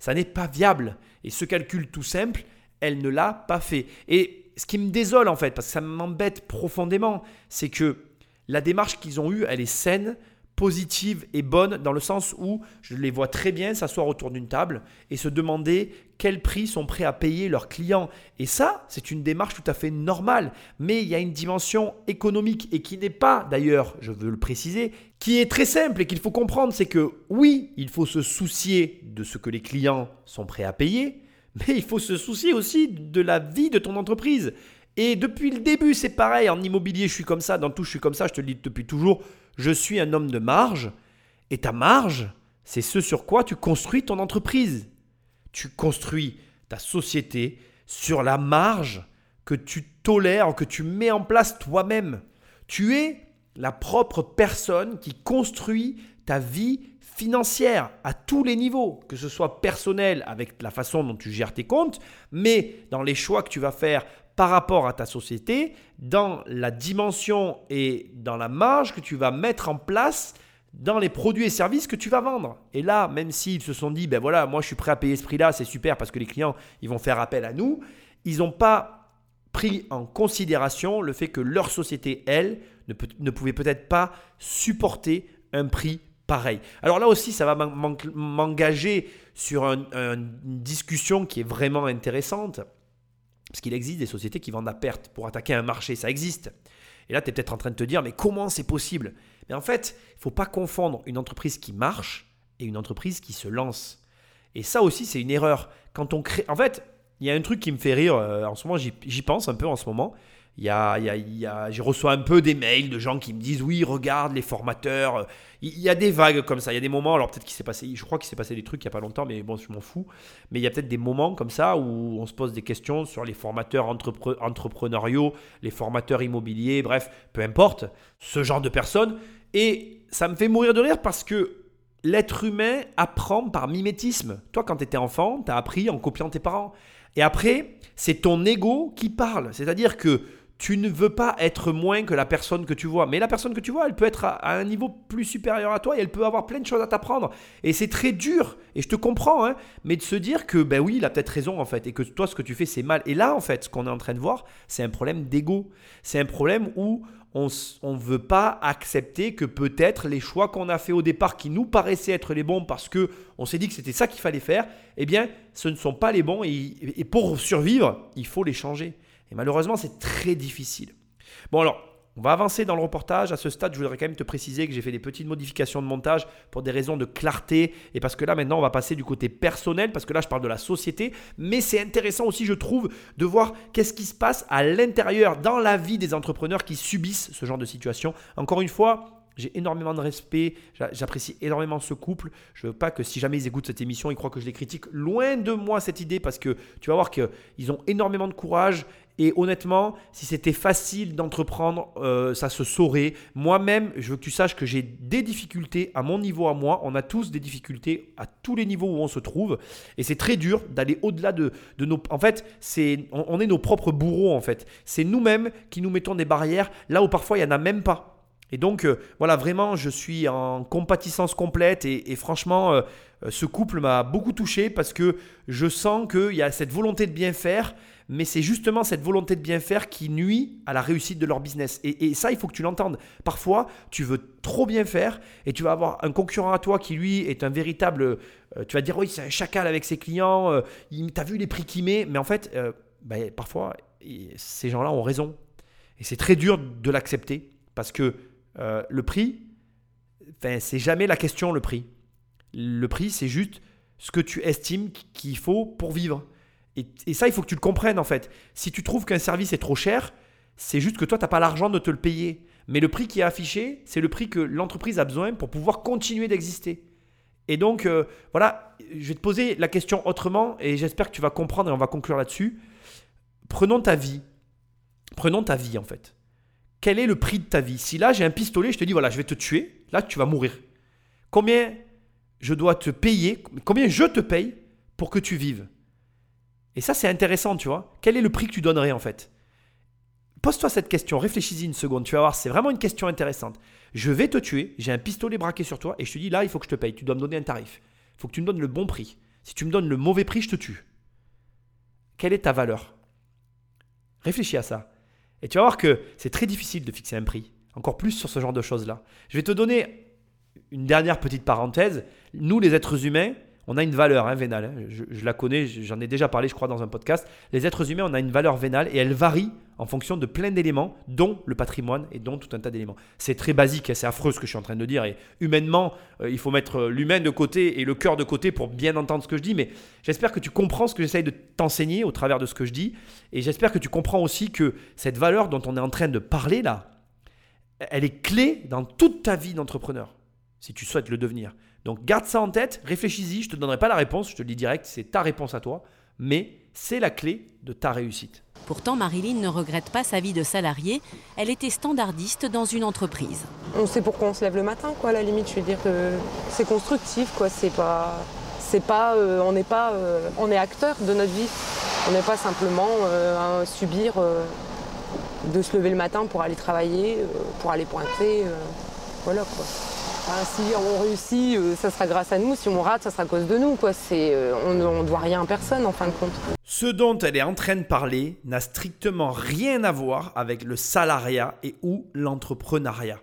Ça n'est pas viable. Et ce calcul tout simple, elle ne l'a pas fait. Et ce qui me désole en fait, parce que ça m'embête profondément, c'est que la démarche qu'ils ont eue, elle est saine, positive et bonne dans le sens où je les vois très bien s'asseoir autour d'une table et se demander quel prix sont prêts à payer leurs clients. Et ça, c'est une démarche tout à fait normale. Mais il y a une dimension économique et qui n'est pas, d'ailleurs, je veux le préciser, qui est très simple et qu'il faut comprendre, c'est que oui, il faut se soucier de ce que les clients sont prêts à payer, mais il faut se soucier aussi de la vie de ton entreprise. Et depuis le début, c'est pareil. En immobilier, je suis comme ça. Dans tout, je suis comme ça. Je te le dis depuis toujours. Je suis un homme de marge. Et ta marge, c'est ce sur quoi tu construis ton entreprise. Tu construis ta société sur la marge que tu tolères, que tu mets en place toi-même. Tu es la propre personne qui construit ta vie financière à tous les niveaux, que ce soit personnel avec la façon dont tu gères tes comptes, mais dans les choix que tu vas faire par rapport à ta société, dans la dimension et dans la marge que tu vas mettre en place dans les produits et services que tu vas vendre. Et là, même s'ils se sont dit, ben voilà, moi je suis prêt à payer ce prix-là, c'est super parce que les clients, ils vont faire appel à nous, ils n'ont pas pris en considération le fait que leur société, elle, ne, pouvait peut-être pas supporter un prix pareil. Alors là aussi, ça va m'engager sur une discussion qui est vraiment intéressante. Parce qu'il existe des sociétés qui vendent à perte pour attaquer un marché, ça existe. Et là, tu es peut-être en train de te dire, mais comment c'est possible? Mais en fait, il ne faut pas confondre une entreprise qui marche et une entreprise qui se lance. Et ça aussi, c'est une erreur. Quand on crée... En fait, il y a un truc qui me fait rire, euh, en ce moment, j'y pense un peu en ce moment. Il y a, il y a, je reçois un peu des mails de gens qui me disent oui, regarde les formateurs. Il y a des vagues comme ça. Il y a des moments, alors peut-être qu'il s'est passé, je crois qu'il s'est passé des trucs il n'y a pas longtemps, mais bon, je m'en fous. Mais il y a peut-être des moments comme ça où on se pose des questions sur les formateurs entrepreneuriaux, les formateurs immobiliers, bref, peu importe, ce genre de personnes. Et ça me fait mourir de rire parce que l'être humain apprend par mimétisme. Toi, quand tu étais enfant, tu as appris en copiant tes parents. Et après, c'est ton ego qui parle. C'est-à-dire que tu ne veux pas être moins que la personne que tu vois. Mais la personne que tu vois, elle peut être à, un niveau plus supérieur à toi et elle peut avoir plein de choses à t'apprendre. Et c'est très dur, et je te comprends, hein, mais de se dire que, ben oui, il a peut-être raison en fait, et que toi, ce que tu fais, c'est mal. Et là, en fait, ce qu'on est en train de voir, c'est un problème d'ego. C'est un problème où on ne veut pas accepter que peut-être les choix qu'on a fait au départ qui nous paraissaient être les bons parce que on s'est dit que c'était ça qu'il fallait faire, eh bien, ce ne sont pas les bons et pour survivre, il faut les changer. Et malheureusement, c'est très difficile. Bon alors, on va avancer dans le reportage. À ce stade, je voudrais quand même te préciser que j'ai fait des petites modifications de montage pour des raisons de clarté et parce que là maintenant on va passer du côté personnel parce que là je parle de la société, mais c'est intéressant aussi je trouve de voir qu'est-ce qui se passe à l'intérieur dans la vie des entrepreneurs qui subissent ce genre de situation. Encore une fois, j'ai énormément de respect, j'apprécie énormément ce couple. Je veux pas que si jamais ils écoutent cette émission, ils croient que je les critique. Loin de moi cette idée parce que tu vas voir qu'ils ont énormément de courage et honnêtement, si c'était facile d'entreprendre, euh, ça se saurait. Moi-même, je veux que tu saches que j'ai des difficultés à mon niveau à moi. On a tous des difficultés à tous les niveaux où on se trouve. Et c'est très dur d'aller au-delà de, nos... En fait, c'est, on, est nos propres bourreaux, en fait. C'est nous-mêmes qui nous mettons des barrières là où parfois il n'y en a même pas. Et donc, euh, voilà, vraiment, je suis en compatissance complète et, franchement, euh, ce couple m'a beaucoup touché parce que je sens qu'il y a cette volonté de bien faire, mais c'est justement cette volonté de bien faire qui nuit à la réussite de leur business. Et, ça, il faut que tu l'entendes. Parfois, tu veux trop bien faire et tu vas avoir un concurrent à toi qui, lui, est un véritable... Euh, tu vas dire, oui, c'est un chacal avec ses clients, euh, tu as vu les prix qu'il met, mais en fait, euh, ben, parfois, ces gens-là ont raison. Et c'est très dur de l'accepter parce que le prix, c'est jamais la question, le prix. Le prix, c'est juste ce que tu estimes qu'il faut pour vivre. Et, ça, il faut que tu le comprennes en fait. Si tu trouves qu'un service est trop cher, c'est juste que toi, tu n'as pas l'argent de te le payer. Mais le prix qui est affiché, c'est le prix que l'entreprise a besoin pour pouvoir continuer d'exister. Et donc, euh, voilà, je vais te poser la question autrement et j'espère que tu vas comprendre et on va conclure là-dessus. Prenons ta vie. Prenons ta vie en fait. Quel est le prix de ta vie? Si là, j'ai un pistolet, je te dis, voilà, je vais te tuer, là, tu vas mourir. Combien je dois te payer? Combien je te paye pour que tu vives? Et ça, c'est intéressant, tu vois. Quel est le prix que tu donnerais en fait? Pose-toi cette question, réfléchis-y une seconde, tu vas voir, c'est vraiment une question intéressante. Je vais te tuer, j'ai un pistolet braqué sur toi et je te dis là, il faut que je te paye, tu dois me donner un tarif. Il faut que tu me donnes le bon prix. Si tu me donnes le mauvais prix, je te tue. Quelle est ta valeur? Réfléchis à ça. Et tu vas voir que c'est très difficile de fixer un prix, encore plus sur ce genre de choses-là. Je vais te donner une dernière petite parenthèse. Nous, les êtres humains, on a une valeur hein, vénale. Hein. Je, la connais, j'en ai déjà parlé, je crois, dans un podcast. Les êtres humains, on a une valeur vénale et elle varie en fonction de plein d'éléments, dont le patrimoine et dont tout un tas d'éléments. C'est très basique, hein, c'est affreux ce que je suis en train de dire. Et humainement, euh, il faut mettre euh, l'humain de côté et le cœur de côté pour bien entendre ce que je dis. Mais j'espère que tu comprends ce que j'essaye de t'enseigner au travers de ce que je dis. Et j'espère que tu comprends aussi que cette valeur dont on est en train de parler là, elle est clé dans toute ta vie d'entrepreneur, si tu souhaites le devenir. Donc garde ça en tête, réfléchis-y, je ne te donnerai pas la réponse, je te le dis direct, c'est ta réponse à toi, mais c'est la clé de ta réussite. Pourtant, Marilyn ne regrette pas sa vie de salariée, elle était standardiste dans une entreprise. On sait pourquoi on se lève le matin, quoi, à la limite, je veux dire que c'est constructif, quoi, c'est pas... C'est pas, euh, on n'est pas, euh, on est acteur de notre vie. On n'est pas simplement euh, à subir de se lever le matin pour aller travailler, pour aller pointer, voilà quoi si on réussit, euh, ça sera grâce à nous. Si on rate, ça sera à cause de nous. Quoi. Euh, on ne doit rien à personne en fin de compte. Ce dont elle est en train de parler n'a strictement rien à voir avec le salariat et ou l'entrepreneuriat.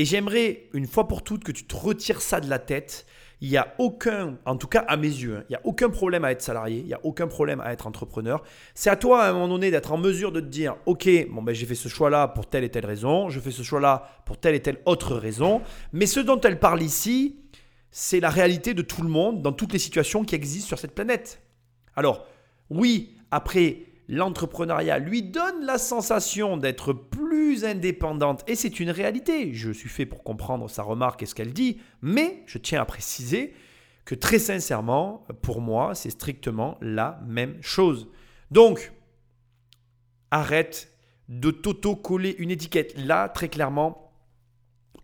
Et j'aimerais une fois pour toutes que tu te retires ça de la tête il n'y a aucun, en tout cas à mes yeux, hein, il n'y a aucun problème à être salarié, il n'y a aucun problème à être entrepreneur. C'est à toi à un moment donné d'être en mesure de te dire, ok, bon ben j'ai fait ce choix-là pour telle et telle raison, je fais ce choix-là pour telle et telle autre raison, mais ce dont elle parle ici, c'est la réalité de tout le monde dans toutes les situations qui existent sur cette planète. Alors, oui, après, l'entrepreneuriat lui donne la sensation d'être plus indépendante et c'est une réalité. Je suis fait pour comprendre sa remarque et ce qu'elle dit, mais je tiens à préciser que très sincèrement, pour moi, c'est strictement la même chose. Donc, arrête de t'auto-coller une étiquette. Là, très clairement,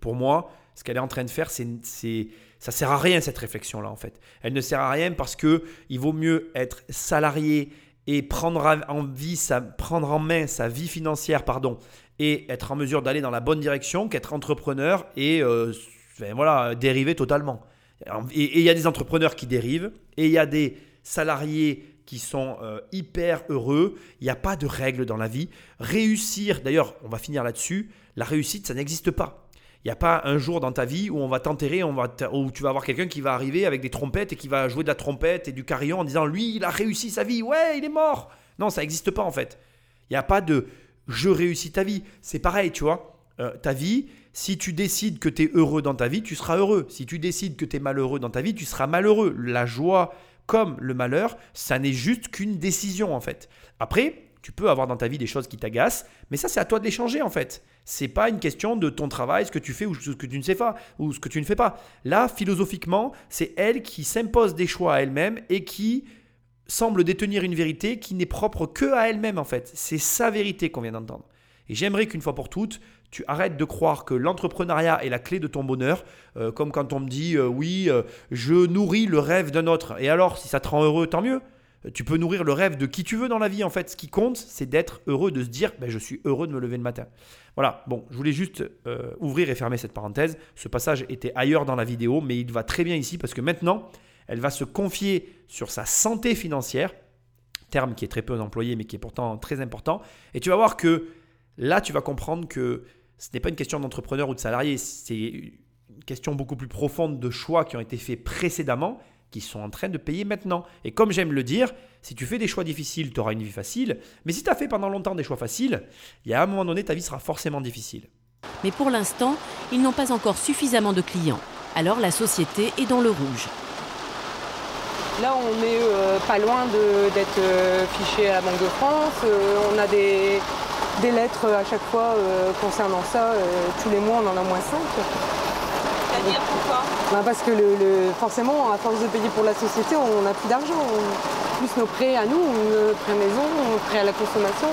pour moi, ce qu'elle est en train de faire, c'est, c'est ça sert à rien cette réflexion là en fait. Elle ne sert à rien parce que il vaut mieux être salarié et prendre en, vie sa, prendre en main sa vie financière pardon, et être en mesure d'aller dans la bonne direction qu'être entrepreneur et euh, voilà, dériver totalement. Et il y a des entrepreneurs qui dérivent et il y a des salariés qui sont euh, hyper heureux. Il n'y a pas de règles dans la vie. Réussir, d'ailleurs, on va finir là-dessus, la réussite, ça n'existe pas. N'y a pas un jour dans ta vie où on va t'enterrer, où tu vas avoir quelqu'un qui va arriver avec des trompettes et qui va jouer de la trompette et du carillon en disant lui, il a réussi sa vie, ouais, il est mort. Non, ça n'existe pas en fait. Il n'y a pas de je réussis ta vie. C'est pareil, tu vois. Euh, ta vie, si tu décides que tu es heureux dans ta vie, tu seras heureux. Si tu décides que tu es malheureux dans ta vie, tu seras malheureux. La joie comme le malheur, ça n'est juste qu'une décision en fait. Après, tu peux avoir dans ta vie des choses qui t'agacent, mais ça c'est à toi de les changer en fait. C'est pas une question de ton travail, ce que tu fais ou ce que tu ne sais pas ou ce que tu ne fais pas. Là, philosophiquement, c'est elle qui s'impose des choix à elle-même et qui semble détenir une vérité qui n'est propre que à elle-même en fait. C'est sa vérité qu'on vient d'entendre. Et j'aimerais qu'une fois pour toutes, tu arrêtes de croire que l'entrepreneuriat est la clé de ton bonheur, euh, comme quand on me dit euh, oui, euh, je nourris le rêve d'un autre. Et alors, si ça te rend heureux, tant mieux. Tu peux nourrir le rêve de qui tu veux dans la vie. En fait, ce qui compte, c'est d'être heureux, de se dire ben, je suis heureux de me lever le matin. Voilà, bon, je voulais juste euh, ouvrir et fermer cette parenthèse. Ce passage était ailleurs dans la vidéo, mais il va très bien ici parce que maintenant, elle va se confier sur sa santé financière terme qui est très peu employé mais qui est pourtant très important. Et tu vas voir que là, tu vas comprendre que ce n'est pas une question d'entrepreneur ou de salarié, c'est une question beaucoup plus profonde de choix qui ont été faits précédemment sont en train de payer maintenant. Et comme j'aime le dire, si tu fais des choix difficiles, tu auras une vie facile. Mais si tu as fait pendant longtemps des choix faciles, il y a un moment donné, ta vie sera forcément difficile. Mais pour l'instant, ils n'ont pas encore suffisamment de clients. Alors la société est dans le rouge. Là, on est euh, pas loin d'être euh, fiché à la Banque de France. Euh, on a des, des, lettres à chaque fois concernant ça. tous les mois, on en a moins 5. Pourquoi bah, Parce que le, forcément, à force de payer pour la société, on n'a plus d'argent. Plus nos prêts à nous, nos prêts maison, nos prêts à la consommation.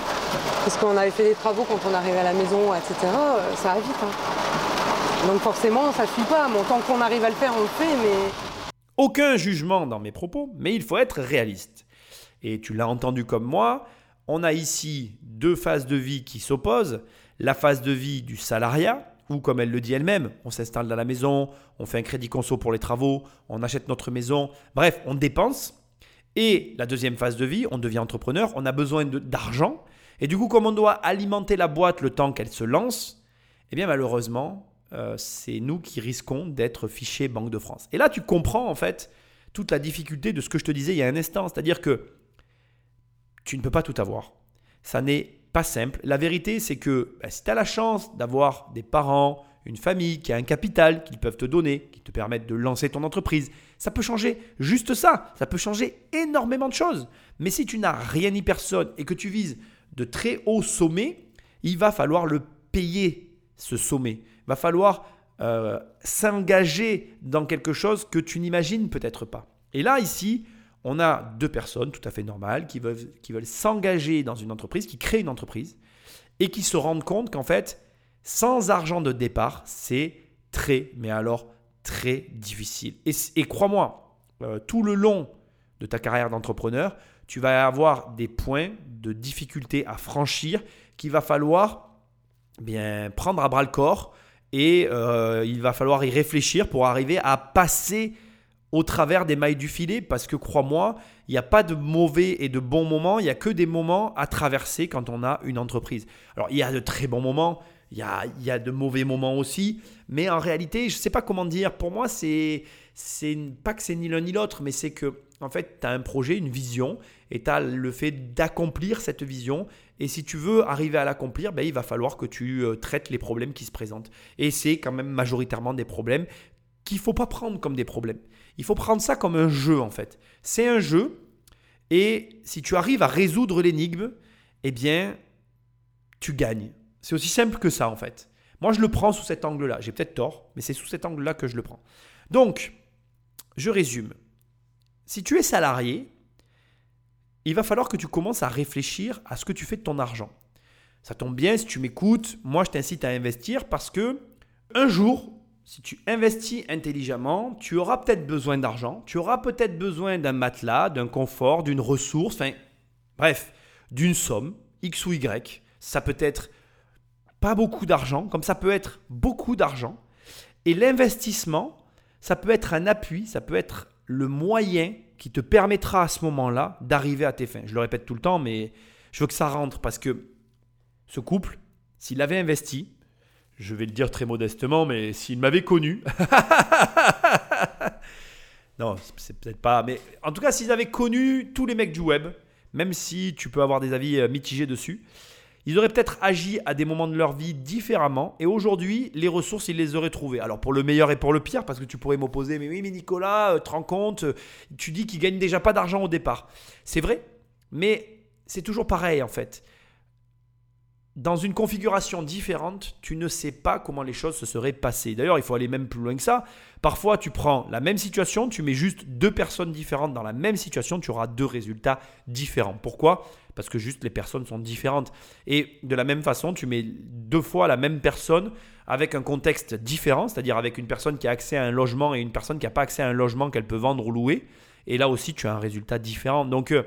Parce qu'on avait fait des travaux quand on arrivait à la maison, etc. Ça va vite. Hein. Donc forcément, ça ne suit pas. Bon, tant qu'on arrive à le faire, on le fait, mais aucun jugement dans mes propos, mais il faut être réaliste. Et tu l'as entendu comme moi, on a ici deux phases de vie qui s'opposent. La phase de vie du salariat, où comme elle le dit elle-même, on s'installe dans la maison, on fait un crédit conso pour les travaux, on achète notre maison, bref, on dépense. Et la deuxième phase de vie, on devient entrepreneur, on a besoin d'argent. Et du coup, comme on doit alimenter la boîte le temps qu'elle se lance, eh bien malheureusement, euh, c'est nous qui risquons d'être fichés Banque de France. Et là, tu comprends en fait toute la difficulté de ce que je te disais il y a un instant, c'est-à-dire que tu ne peux pas tout avoir. Ça n'est pas simple. La vérité, c'est que bah, si tu as la chance d'avoir des parents, une famille qui a un capital qu'ils peuvent te donner, qui te permettent de lancer ton entreprise, ça peut changer juste ça. Ça peut changer énormément de choses. Mais si tu n'as rien ni personne et que tu vises de très hauts sommets, il va falloir le payer, ce sommet va falloir euh, s'engager dans quelque chose que tu n'imagines peut-être pas. Et là, ici, on a deux personnes tout à fait normales qui veulent, s'engager dans une entreprise, qui créent une entreprise, et qui se rendent compte qu'en fait, sans argent de départ, c'est très, mais alors très difficile. Et, crois-moi, euh, tout le long de ta carrière d'entrepreneur, tu vas avoir des points de difficulté à franchir qu'il va falloir bien prendre à bras le corps et euh, il va falloir y réfléchir pour arriver à passer au travers des mailles du filet parce que crois-moi, il n'y a pas de mauvais et de bons moments, il n'y a que des moments à traverser quand on a une entreprise. Alors il y a de très bons moments, il y a, y a de mauvais moments aussi, mais en réalité, je ne sais pas comment dire, pour moi, c'est, c'est pas que c'est ni l'un ni l'autre, mais c'est que en fait, tu as un projet, une vision, et tu as le fait d'accomplir cette vision. Et si tu veux arriver à l'accomplir, ben, il va falloir que tu euh, traites les problèmes qui se présentent. Et c'est quand même majoritairement des problèmes qu'il ne faut pas prendre comme des problèmes. Il faut prendre ça comme un jeu, en fait. C'est un jeu, et si tu arrives à résoudre l'énigme, eh bien, tu gagnes. C'est aussi simple que ça, en fait. Moi, je le prends sous cet angle-là. J'ai peut-être tort, mais c'est sous cet angle-là que je le prends. Donc, je résume. Si tu es salarié, il va falloir que tu commences à réfléchir à ce que tu fais de ton argent. Ça tombe bien si tu m'écoutes, moi je t'incite à investir parce que un jour, si tu investis intelligemment, tu auras peut-être besoin d'argent, tu auras peut-être besoin d'un matelas, d'un confort, d'une ressource, enfin bref, d'une somme, X ou Y. Ça peut être pas beaucoup d'argent, comme ça peut être beaucoup d'argent. Et l'investissement, ça peut être un appui, ça peut être le moyen qui te permettra à ce moment-là d'arriver à tes fins. Je le répète tout le temps, mais je veux que ça rentre parce que ce couple, s'il avait investi, je vais le dire très modestement, mais s'il m'avait connu, [laughs] non, c'est peut-être pas, mais en tout cas, s'ils avaient connu tous les mecs du web, même si tu peux avoir des avis euh, mitigés dessus, ils auraient peut-être agi à des moments de leur vie différemment et aujourd'hui, les ressources, ils les auraient trouvées. Alors pour le meilleur et pour le pire, parce que tu pourrais m'opposer, mais oui, mais Nicolas, euh, te rends compte, tu dis qu'il gagne déjà pas d'argent au départ. C'est vrai, mais c'est toujours pareil en fait. Dans une configuration différente, tu ne sais pas comment les choses se seraient passées. D'ailleurs, il faut aller même plus loin que ça. Parfois, tu prends la même situation, tu mets juste deux personnes différentes dans la même situation, tu auras deux résultats différents. Pourquoi? Parce que juste les personnes sont différentes. Et de la même façon, tu mets deux fois la même personne avec un contexte différent, c'est-à-dire avec une personne qui a accès à un logement et une personne qui n'a pas accès à un logement qu'elle peut vendre ou louer. Et là aussi, tu as un résultat différent. Donc, euh,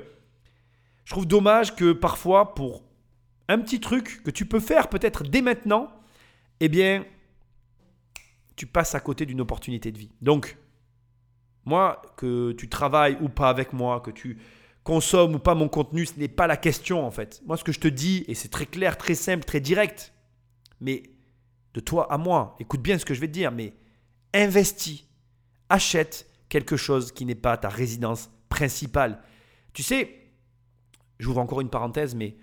je trouve dommage que parfois, pour un petit truc que tu peux faire peut-être dès maintenant, eh bien, tu passes à côté d'une opportunité de vie. Donc, moi, que tu travailles ou pas avec moi, que tu consomme ou pas mon contenu, ce n'est pas la question en fait. Moi, ce que je te dis, et c'est très clair, très simple, très direct, mais de toi à moi, écoute bien ce que je vais te dire, mais investis, achète quelque chose qui n'est pas ta résidence principale. Tu sais, j'ouvre encore une parenthèse, mais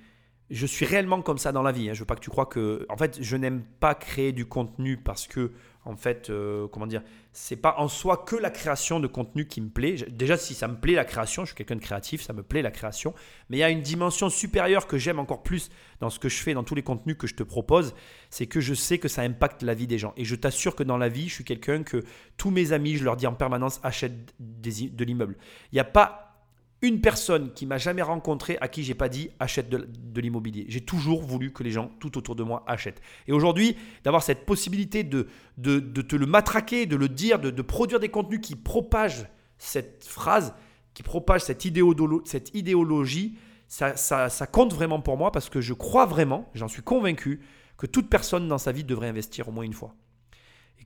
je suis réellement comme ça dans la vie. Hein. Je veux pas que tu crois que. En fait, je n'aime pas créer du contenu parce que, en fait, euh, comment dire, c'est pas en soi que la création de contenu qui me plaît. Déjà, si ça me plaît la création, je suis quelqu'un de créatif, ça me plaît la création. Mais il y a une dimension supérieure que j'aime encore plus dans ce que je fais, dans tous les contenus que je te propose, c'est que je sais que ça impacte la vie des gens. Et je t'assure que dans la vie, je suis quelqu'un que tous mes amis, je leur dis en permanence, achète de l'immeuble. Il n'y a pas une personne qui m'a jamais rencontré à qui j'ai pas dit achète de, l'immobilier. J'ai toujours voulu que les gens tout autour de moi achètent. Et aujourd'hui, d'avoir cette possibilité de, de, te le matraquer, de le dire, de, produire des contenus qui propagent cette phrase, qui propagent cette, cette idéologie, ça, ça compte vraiment pour moi parce que je crois vraiment, j'en suis convaincu, que toute personne dans sa vie devrait investir au moins une fois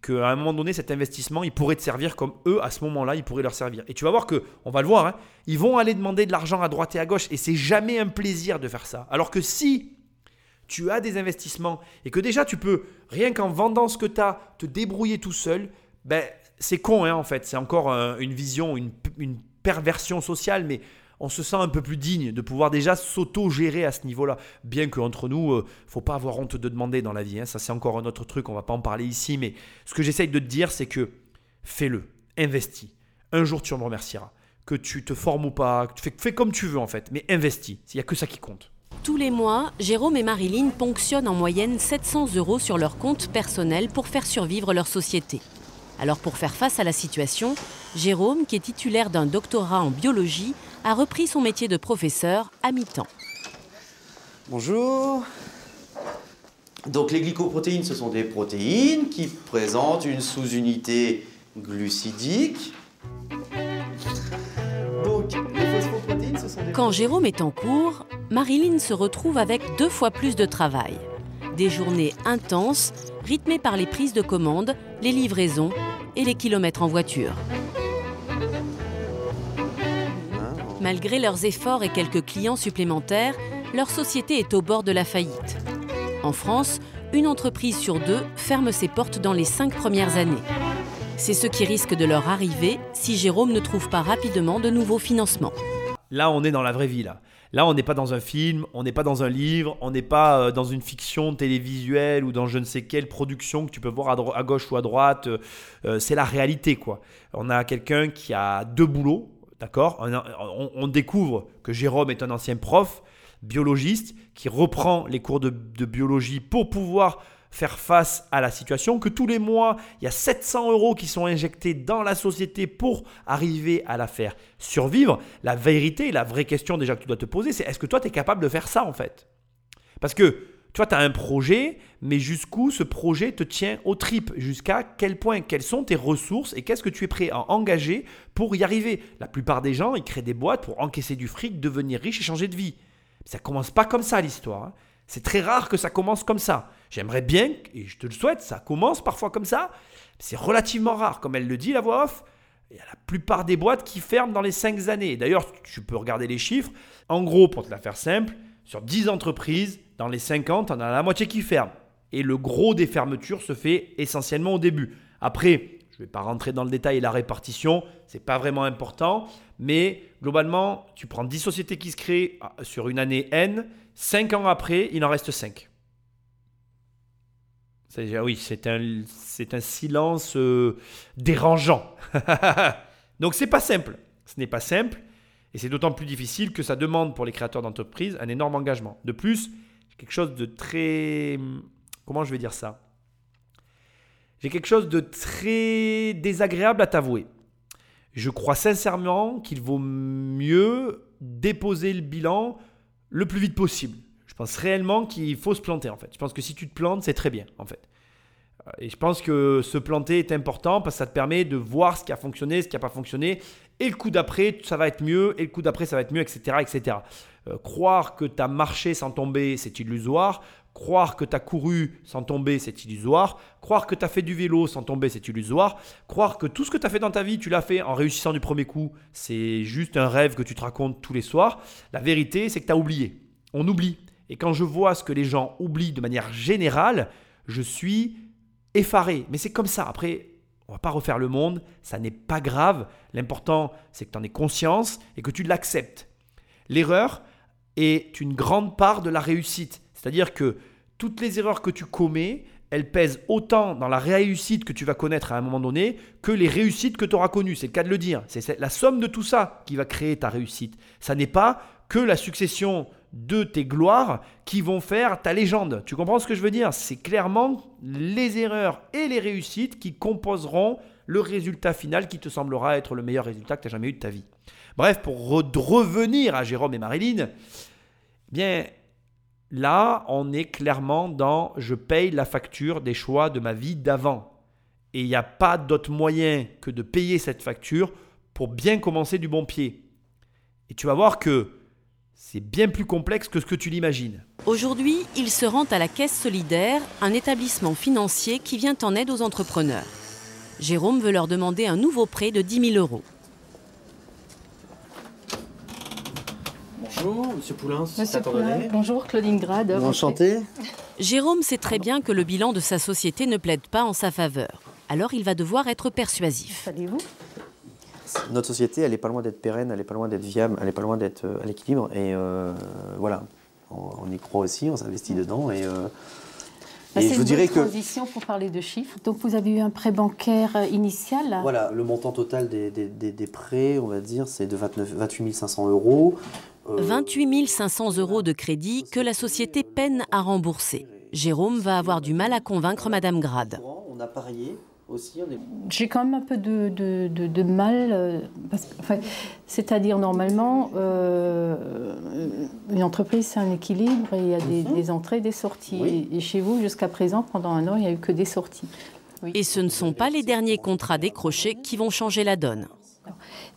qu'à un moment donné, cet investissement, il pourrait te servir comme eux, à ce moment-là, il pourrait leur servir. Et tu vas voir que, on va le voir, hein, ils vont aller demander de l'argent à droite et à gauche, et c'est jamais un plaisir de faire ça. Alors que si tu as des investissements et que déjà tu peux, rien qu'en vendant ce que tu as, te débrouiller tout seul, ben, c'est con hein, en fait. C'est encore une vision, une perversion sociale, mais on se sent un peu plus digne de pouvoir déjà s'auto-gérer à ce niveau-là. Bien qu'entre nous, euh, faut pas avoir honte de demander dans la vie. Hein. Ça, c'est encore un autre truc, on va pas en parler ici. Mais ce que j'essaye de te dire, c'est que fais-le, investis. Un jour, tu en remercieras. Que tu te formes ou pas, fais, fais comme tu veux en fait, mais investis. Il n'y a que ça qui compte. Tous les mois, Jérôme et Marilyn ponctionnent en moyenne 700 euros sur leur compte personnel pour faire survivre leur société. Alors pour faire face à la situation, Jérôme, qui est titulaire d'un doctorat en biologie, a repris son métier de professeur à mi-temps. Bonjour. Donc les glycoprotéines, ce sont des protéines qui présentent une sous-unité glucidique. Donc les phosphoprotéines, ce sont des... Quand Jérôme est en cours, Marilyn se retrouve avec deux fois plus de travail. Des journées intenses, rythmées par les prises de commandes, les livraisons et les kilomètres en voiture. Malgré leurs efforts et quelques clients supplémentaires, leur société est au bord de la faillite. En France, une entreprise sur deux ferme ses portes dans les cinq premières années. C'est ce qui risque de leur arriver si Jérôme ne trouve pas rapidement de nouveaux financements. Là, on est dans la vraie vie. Là, on n'est pas dans un film, on n'est pas dans un livre, on n'est pas euh, dans une fiction télévisuelle ou dans je ne sais quelle production que tu peux voir à, gauche ou à droite. Euh, euh, c'est la réalité, quoi. On a quelqu'un qui a deux boulots, D'accord on, découvre que Jérôme est un ancien prof, biologiste, qui reprend les cours de, biologie pour pouvoir faire face à la situation, que tous les mois, il y a 700 euros qui sont injectés dans la société pour arriver à la faire survivre. La vérité, la vraie question déjà que tu dois te poser, c'est est-ce que toi, tu es capable de faire ça en fait? Parce que toi, tu as un projet, mais jusqu'où ce projet te tient au trip Jusqu'à quel point? Quelles sont tes ressources et qu'est-ce que tu es prêt à engager pour y arriver? La plupart des gens, ils créent des boîtes pour encaisser du fric, devenir riche et changer de vie. Ça commence pas comme ça l'histoire. Hein. C'est très rare que ça commence comme ça. J'aimerais bien, et je te le souhaite, ça commence parfois comme ça. C'est relativement rare. Comme elle le dit, la voix off, il y a la plupart des boîtes qui ferment dans les 5 années. D'ailleurs, tu peux regarder les chiffres. En gros, pour te la faire simple, sur 10 entreprises, dans les 50, on a la moitié qui ferme. Et le gros des fermetures se fait essentiellement au début. Après, je ne vais pas rentrer dans le détail et la répartition, c'est pas vraiment important. Mais globalement, tu prends 10 sociétés qui se créent ah, sur une année N, 5 ans après, il en reste 5. oui, c'est un, c'est un silence euh, dérangeant. [laughs] Donc c'est pas simple. Ce n'est pas simple. Et c'est d'autant plus difficile que ça demande pour les créateurs d'entreprises un énorme engagement. De plus, quelque chose de très... Comment je vais dire ça? J'ai quelque chose de très désagréable à t'avouer. Je crois sincèrement qu'il vaut mieux déposer le bilan le plus vite possible. Je pense réellement qu'il faut se planter en fait. Je pense que si tu te plantes, c'est très bien en fait. Et je pense que se planter est important parce que ça te permet de voir ce qui a fonctionné, ce qui n'a pas fonctionné. Et le coup d'après, ça va être mieux. Et le coup d'après, ça va être mieux, etc. etc. Euh, croire que tu as marché sans tomber, c'est illusoire. Croire que tu as couru sans tomber, c'est illusoire. Croire que tu as fait du vélo sans tomber, c'est illusoire. Croire que tout ce que tu as fait dans ta vie, tu l'as fait en réussissant du premier coup, c'est juste un rêve que tu te racontes tous les soirs. La vérité, c'est que tu as oublié. On oublie. Et quand je vois ce que les gens oublient de manière générale, je suis effaré. Mais c'est comme ça. Après, on va pas refaire le monde, ça n'est pas grave. L'important, c'est que tu en aies conscience et que tu l'acceptes. L'erreur est une grande part de la réussite. C'est-à-dire que toutes les erreurs que tu commets, elles pèsent autant dans la réussite que tu vas connaître à un moment donné que les réussites que tu auras connues. C'est le cas de le dire. C'est la somme de tout ça qui va créer ta réussite. Ça n'est pas que la succession de tes gloires qui vont faire ta légende. Tu comprends ce que je veux dire? C'est clairement les erreurs et les réussites qui composeront le résultat final qui te semblera être le meilleur résultat que tu as jamais eu de ta vie. Bref, pour revenir à Jérôme et Marilyn, bien là, on est clairement dans je paye la facture des choix de ma vie d'avant. Et il n'y a pas d'autre moyen que de payer cette facture pour bien commencer du bon pied. Et tu vas voir que c'est bien plus complexe que ce que tu l'imagines. Aujourd'hui, il se rend à la Caisse Solidaire, un établissement financier qui vient en aide aux entrepreneurs. Jérôme veut leur demander un nouveau prêt de 10 000 euros. Bonjour, Monsieur Poulain, Monsieur Poulain, bonjour Claudine Grade. Enchanté. Jérôme sait très bien que le bilan de sa société ne plaide pas en sa faveur. Alors il va devoir être persuasif. Allez-vous? Notre société, elle est pas loin d'être pérenne, elle est pas loin d'être viable, elle est pas loin d'être euh, à l'équilibre. Et euh, voilà, on, on y croit aussi, on s'investit dedans. Et, euh, Bah, et je vous une dirais que transition pour parler de chiffres. Donc vous avez eu un prêt bancaire initial? voilà, le montant total des, des- des- des prêts, on va dire, c'est de 29, 28 500 euros. Euh, 28 500 euros de crédit que la société peine à rembourser. Jérôme va avoir du mal à convaincre Madame Grade. On a parié J'ai quand même un peu de, de- de- de mal, euh, enfin, c'est-à-dire normalement, euh, une entreprise c'est un équilibre et il y a des, des entrées, des sorties. Mhm. Oui. Et, et chez vous, jusqu'à présent, pendant un an, il n'y a eu que des sorties. Et ce ne sont pas les derniers contrats décrochés qui vont changer la donne.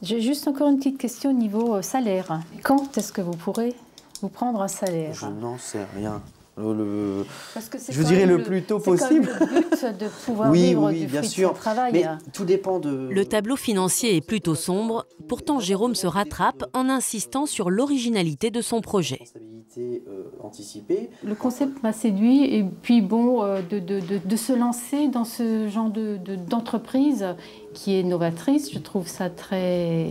J'ai juste encore une petite question au niveau euh, salaire. Quand est-ce que vous pourrez vous prendre un salaire? Je n'en sais rien. Le- le- Parce que c'est Je dirais même le plus tôt possible. même le but de [laughs] pouvoir Oui, vivre oui, du bien fruit de sûr. son travail. Mais tout dépend de. Le tableau financier est plutôt sombre, pourtant Jérôme se rattrape en insistant sur l'originalité de son projet. Euh. Le concept m'a séduit et puis bon, euh, de, de- de- de se lancer dans ce genre de- de- d'entreprise qui est novatrice, je trouve ça très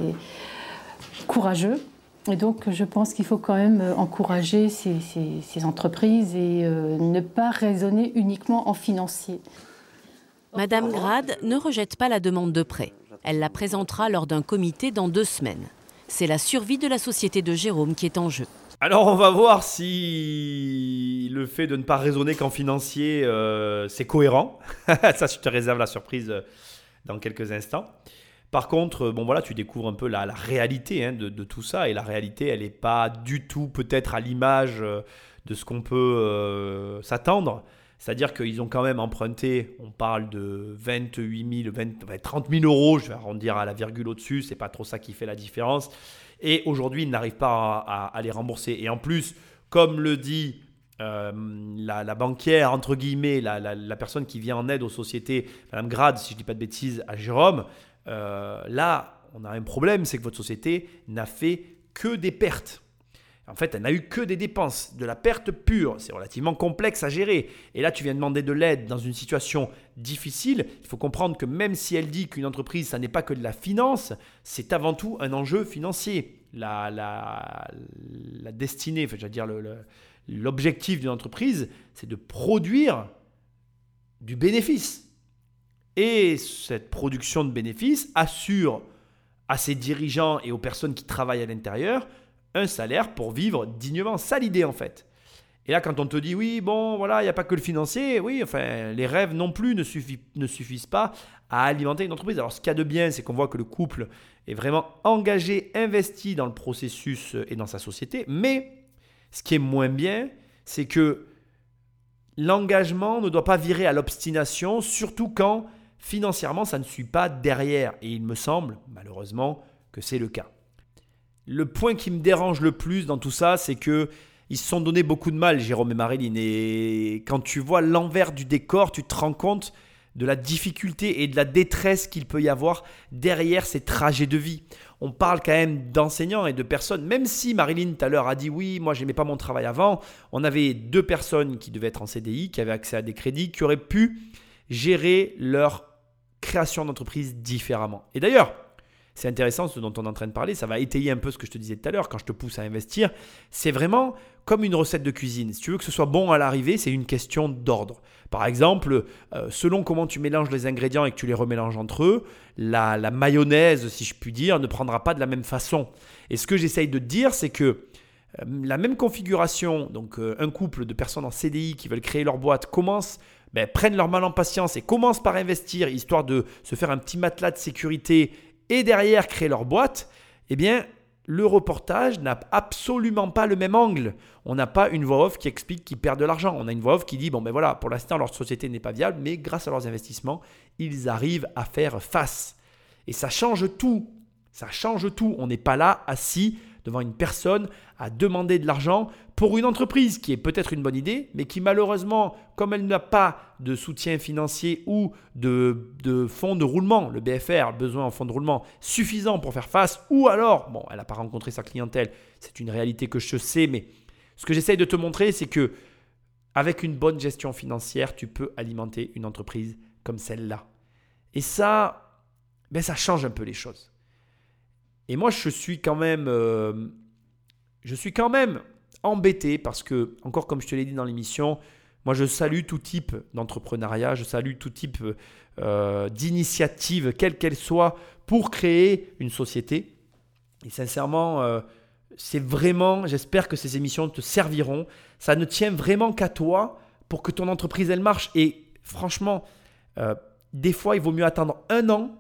courageux. Et donc je pense qu'il faut quand même euh, encourager ces, ces- ces entreprises et euh, ne pas raisonner uniquement en financier. Madame Grade ne rejette pas la demande de prêt. Elle la présentera lors d'un comité dans deux semaines. C'est la survie de la société de Jérôme qui est en jeu. Alors on va voir si le fait de ne pas raisonner qu'en financier, euh, c'est cohérent. [laughs] Ça, je te réserve la surprise dans quelques instants. Par contre, euh, bon voilà, tu découvres un peu la, la réalité hein, de, tout ça. Et la réalité, elle n'est pas du tout peut-être à l'image euh, de ce qu'on peut euh, s'attendre. C'est-à-dire qu'ils ont quand même emprunté, on parle de 28 000, 20, ouais, 30 000 euros, je vais arrondir à la virgule au-dessus, c'est pas trop ça qui fait la différence. Et aujourd'hui, ils n'arrivent pas à, les rembourser. Et en plus, comme le dit la, banquière, entre guillemets, la, la- la personne qui vient en aide aux sociétés, Madame Grade, si je ne dis pas de bêtises, à Jérôme, euh, là, on a un problème, c'est que votre société n'a fait que des pertes. En fait, elle n'a eu que des dépenses, de la perte pure. C'est relativement complexe à gérer. Et là, tu viens demander de l'aide dans une situation difficile. Il faut comprendre que même si elle dit qu'une entreprise, ça n'est pas que de la finance, c'est avant tout un enjeu financier. La, la, la destinée, enfin, dire l'objectif d'une entreprise, c'est de produire du bénéfice. Et cette production de bénéfices assure à ses dirigeants et aux personnes qui travaillent à l'intérieur un salaire pour vivre dignement. Ça l'idée en fait. Et là, quand on te dit oui, bon, voilà, il n'y a pas que le financier, oui, enfin, les rêves non plus ne, ne suffisent pas à alimenter une entreprise. Alors, ce qu'il y a de bien, c'est qu'on voit que le couple est vraiment engagé, investi dans le processus et dans sa société. Mais ce qui est moins bien, c'est que l'engagement ne doit pas virer à l'obstination, surtout quand financièrement ça ne suit pas derrière. Et il me semble, malheureusement, que c'est le cas. Le point qui me dérange le plus dans tout ça, c'est que ils se sont donné beaucoup de mal, Jérôme et Marilyn. Et quand tu vois l'envers du décor, tu te rends compte de la difficulté et de la détresse qu'il peut y avoir derrière ces trajets de vie. On parle quand même d'enseignants et de personnes, même si Marilyn tout à l'heure a dit oui, moi j'aimais pas mon travail avant, on avait deux personnes qui devaient être en CDI, qui avaient accès à des crédits, qui auraient pu gérer leur création d'entreprise différemment. Et d'ailleurs, c'est intéressant ce dont on est en train de parler, ça va étayer un peu ce que je te disais tout à l'heure quand je te pousse à investir. C'est vraiment comme une recette de cuisine. Si tu veux que ce soit bon à l'arrivée, c'est une question d'ordre. Par exemple, euh, selon comment tu mélanges les ingrédients et que tu les remélanges entre eux, la, mayonnaise, si je puis dire, ne prendra pas de la même façon. Et ce que j'essaye de te dire, c'est que euh, la même configuration, donc euh, un couple de personnes en CDI qui veulent créer leur boîte commence ben, prennent leur mal en patience et commencent par investir histoire de se faire un petit matelas de sécurité et derrière créer leur boîte, eh bien, le reportage n'a absolument pas le même angle. On n'a pas une voix off qui explique qu'ils perdent de l'argent. On a une voix off qui dit bon ben voilà, pour l'instant leur société n'est pas viable, mais grâce à leurs investissements, ils arrivent à faire face. Et ça change tout. Ça change tout. On n'est pas là assis devant une personne à demander de l'argent pour une entreprise qui est peut-être une bonne idée, mais qui malheureusement, comme elle n'a pas de soutien financier ou de, fonds de roulement, le BFR, besoin en fonds de roulement suffisant pour faire face, ou alors, bon, elle n'a pas rencontré sa clientèle, c'est une réalité que je sais, mais ce que j'essaye de te montrer, c'est que avec une bonne gestion financière, tu peux alimenter une entreprise comme celle-là. Et ça, ben ça change un peu les choses. Et moi, je suis quand même, euh, je suis quand même embêté parce que, encore comme je te l'ai dit dans l'émission, moi, je salue tout type d'entrepreneuriat, je salue tout type euh, d'initiative, quelle qu'elle soit, pour créer une société. Et sincèrement, euh, c'est vraiment, j'espère que ces émissions te serviront. Ça ne tient vraiment qu'à toi pour que ton entreprise, elle marche. Et franchement, des fois, il vaut mieux attendre un an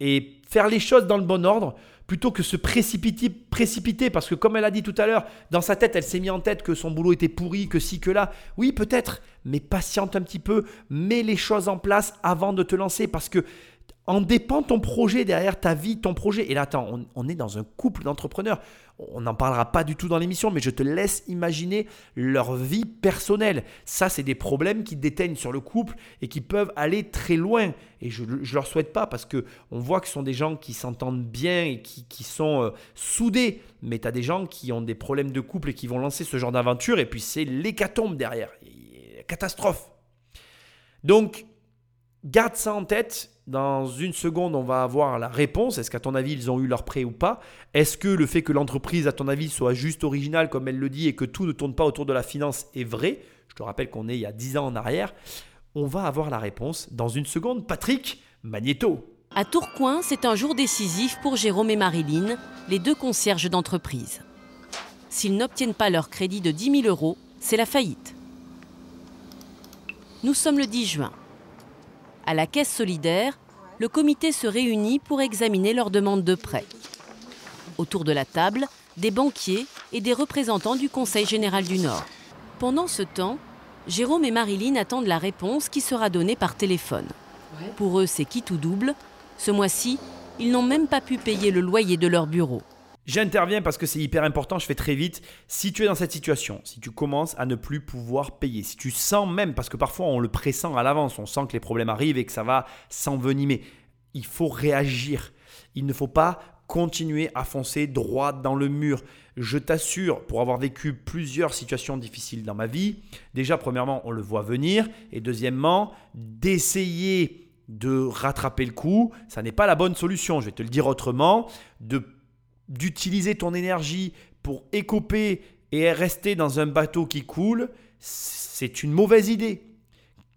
et faire les choses dans le bon ordre plutôt que se précipiter, parce que comme elle a dit tout à l'heure, dans sa tête, elle s'est mis en tête que son boulot était pourri, que si, que là. Oui, peut-être, mais patiente un petit peu, mets les choses en place avant de te lancer, parce que en dépend ton projet derrière ta vie, ton projet. Et là, attends, on, est dans un couple d'entrepreneurs. On n'en parlera pas du tout dans l'émission, mais je te laisse imaginer leur vie personnelle. Ça, c'est des problèmes qui déteignent sur le couple et qui peuvent aller très loin. Et je ne leur souhaite pas parce que on voit que ce sont des gens qui s'entendent bien et qui, sont euh, soudés. Mais tu as des gens qui ont des problèmes de couple et qui vont lancer ce genre d'aventure et puis c'est l'hécatombe derrière. Catastrophe. Donc, garde ça en tête dans une seconde, on va avoir la réponse. Est-ce qu'à ton avis, ils ont eu leur prêt ou pas? Est-ce que le fait que l'entreprise, à ton avis, soit juste originale, comme elle le dit, et que tout ne tourne pas autour de la finance est vrai? Je te rappelle qu'on est il y a 10 ans en arrière. On va avoir la réponse dans une seconde. Patrick Magneto. À Tourcoing, c'est un jour décisif pour Jérôme et Marilyn, les deux concierges d'entreprise. S'ils n'obtiennent pas leur crédit de 10 000 euros, c'est la faillite. Nous sommes le 10 juin. À la Caisse solidaire, le comité se réunit pour examiner leur demande de prêt. Autour de la table, des banquiers et des représentants du Conseil général du Nord. Pendant ce temps, Jérôme et Marilyn attendent la réponse qui sera donnée par téléphone. Pour eux, c'est qui tout double? Ce mois-ci, ils n'ont même pas pu payer le loyer de leur bureau. J'interviens parce que c'est hyper important, je fais très vite. Si tu es dans cette situation, si tu commences à ne plus pouvoir payer, si tu sens même, parce que parfois on le pressent à l'avance, on sent que les problèmes arrivent et que ça va s'envenimer, il faut réagir. Il ne faut pas continuer à foncer droit dans le mur. Je t'assure, pour avoir vécu plusieurs situations difficiles dans ma vie, déjà premièrement, on le voit venir, et deuxièmement, d'essayer de rattraper le coup, ça n'est pas la bonne solution. Je vais te le dire autrement, d'utiliser ton énergie pour écoper et rester dans un bateau qui coule, c'est une mauvaise idée.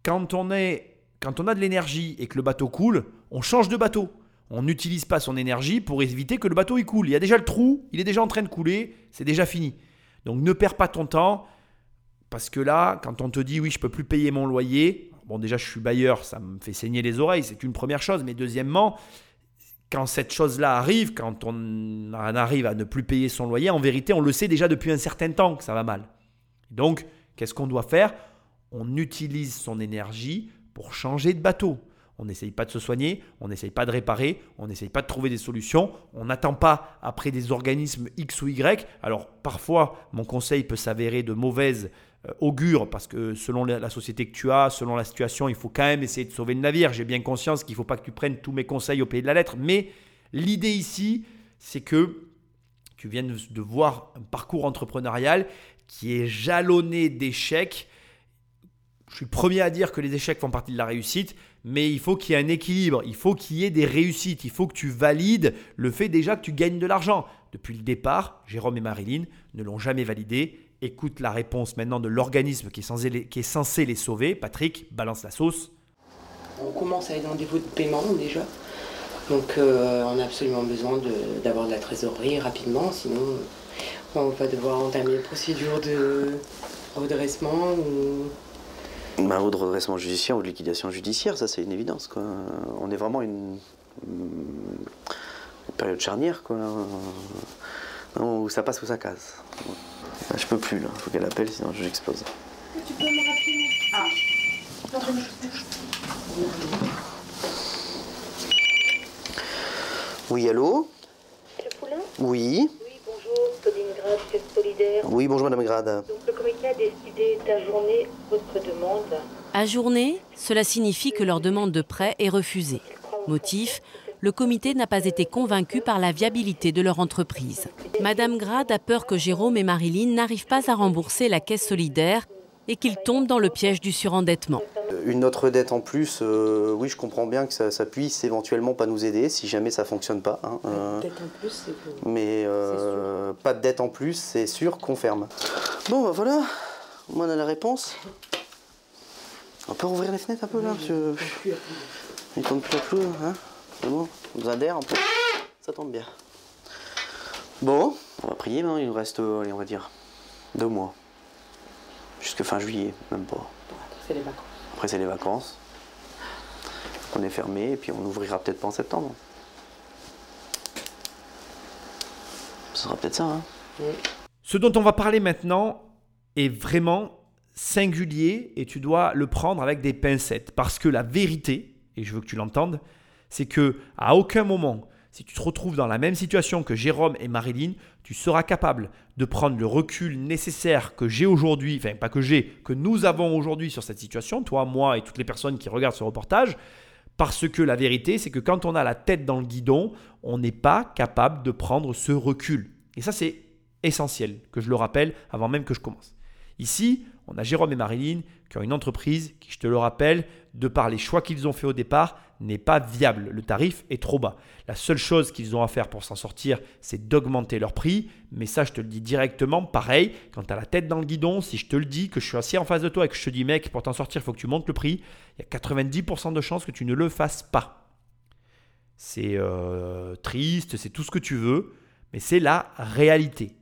Quand on, est, quand on a de l'énergie et que le bateau coule, on change de bateau. On n'utilise pas son énergie pour éviter que le bateau il coule. Il y a déjà le trou, il est déjà en train de couler, c'est déjà fini. Donc ne perds pas ton temps, parce que là, quand on te dit oui, je peux plus payer mon loyer, bon déjà je suis bailleur, ça me fait saigner les oreilles, c'est une première chose, mais deuxièmement, quand cette chose-là arrive, quand on arrive à ne plus payer son loyer, en vérité, on le sait déjà depuis un certain temps que ça va mal. Donc, qu'est-ce qu'on doit faire? On utilise son énergie pour changer de bateau. On n'essaye pas de se soigner, on n'essaye pas de réparer, on n'essaye pas de trouver des solutions, on n'attend pas après des organismes X ou Y. Alors parfois, mon conseil peut s'avérer de mauvaise augure parce que selon la société que tu as, selon la situation, il faut quand même essayer de sauver le navire. J'ai bien conscience qu'il ne faut pas que tu prennes tous mes conseils au pays de la lettre, mais l'idée ici, c'est que tu viennes de voir un parcours entrepreneurial qui est jalonné d'échecs je suis le premier à dire que les échecs font partie de la réussite, mais il faut qu'il y ait un équilibre, il faut qu'il y ait des réussites, il faut que tu valides le fait déjà que tu gagnes de l'argent. Depuis le départ, Jérôme et Marilyn ne l'ont jamais validé. Écoute la réponse maintenant de l'organisme qui, qui, est censé les sauver. Patrick, balance la sauce. On commence à être dans des de paiement déjà. Donc euh, on a absolument besoin d'avoir de, la trésorerie rapidement, sinon on va devoir entamer une procédure de redressement ou bah, ou de redressement judiciaire ou de liquidation judiciaire, ça c'est une évidence. Quoi. On est vraiment une, une période charnière quoi, où ça passe ou ça casse. Bah, je peux plus là, il faut qu'elle appelle sinon je l'expose. Tu peux me rappeler ah. Oui, allô Oui. Oui, bonjour Madame Grade. Donc le comité a décidé d'ajourner votre demande. Ajourner, cela signifie que leur demande de prêt est refusée. Motif le comité n'a pas été convaincu par la viabilité de leur entreprise. Madame Grade a peur que Jérôme et Marilyn n'arrivent pas à rembourser la caisse solidaire et qu'ils tombent dans le piège du surendettement. Une autre dette en plus, euh, oui, je comprends bien que ça, puisse éventuellement pas nous aider si jamais ça fonctionne pas. Hein, euh. dette en plus, c'est Mais euh, pas de dette en plus, c'est sûr, confirme. Bon, bah voilà, on a la réponse. On peut rouvrir les fenêtres un peu là, monsieur Il tombe plus à plus, hein C'est bon On besoin d'air un peu Ça tombe bien. Bon, on va prier, il nous reste, allez, on va dire, deux mois. Jusque fin juillet, même pas. C'est les vacances. Après, c'est les vacances. On est fermé et puis on ouvrira peut-être pas en septembre. Ce sera peut-être ça. Hein Ce dont on va parler maintenant est vraiment singulier et tu dois le prendre avec des pincettes parce que la vérité, et je veux que tu l'entendes, c'est que à aucun moment si tu te retrouves dans la même situation que Jérôme et Marilyn, tu seras capable de prendre le recul nécessaire que j'ai aujourd'hui, enfin pas que j'ai, que nous avons aujourd'hui sur cette situation, toi, moi et toutes les personnes qui regardent ce reportage, parce que la vérité, c'est que quand on a la tête dans le guidon, on n'est pas capable de prendre ce recul. Et ça, c'est essentiel que je le rappelle avant même que je commence. Ici, on a Jérôme et Marilyn qui ont une entreprise qui, je te le rappelle, de par les choix qu'ils ont fait au départ, n'est pas viable. Le tarif est trop bas. La seule chose qu'ils ont à faire pour s'en sortir, c'est d'augmenter leur prix. Mais ça, je te le dis directement, pareil, quand tu as la tête dans le guidon, si je te le dis, que je suis assis en face de toi et que je te dis, mec, pour t'en sortir, il faut que tu montes le prix, il y a 90% de chances que tu ne le fasses pas. C'est euh, triste, c'est tout ce que tu veux, mais c'est la réalité.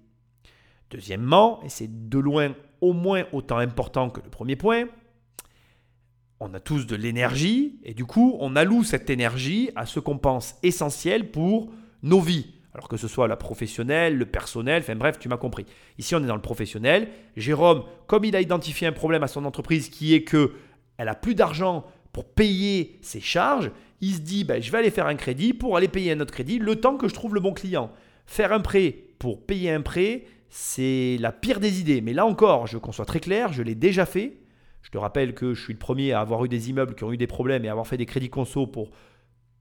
Deuxièmement, et c'est de loin au moins autant important que le premier point, on a tous de l'énergie et du coup, on alloue cette énergie à ce qu'on pense essentiel pour nos vies. Alors que ce soit la professionnelle, le personnel, enfin bref, tu m'as compris. Ici, on est dans le professionnel. Jérôme, comme il a identifié un problème à son entreprise qui est que elle a plus d'argent pour payer ses charges, il se dit ben, je vais aller faire un crédit pour aller payer un autre crédit le temps que je trouve le bon client. Faire un prêt pour payer un prêt, c'est la pire des idées. Mais là encore, je conçois très clair, je l'ai déjà fait. Je te rappelle que je suis le premier à avoir eu des immeubles qui ont eu des problèmes et à avoir fait des crédits conso pour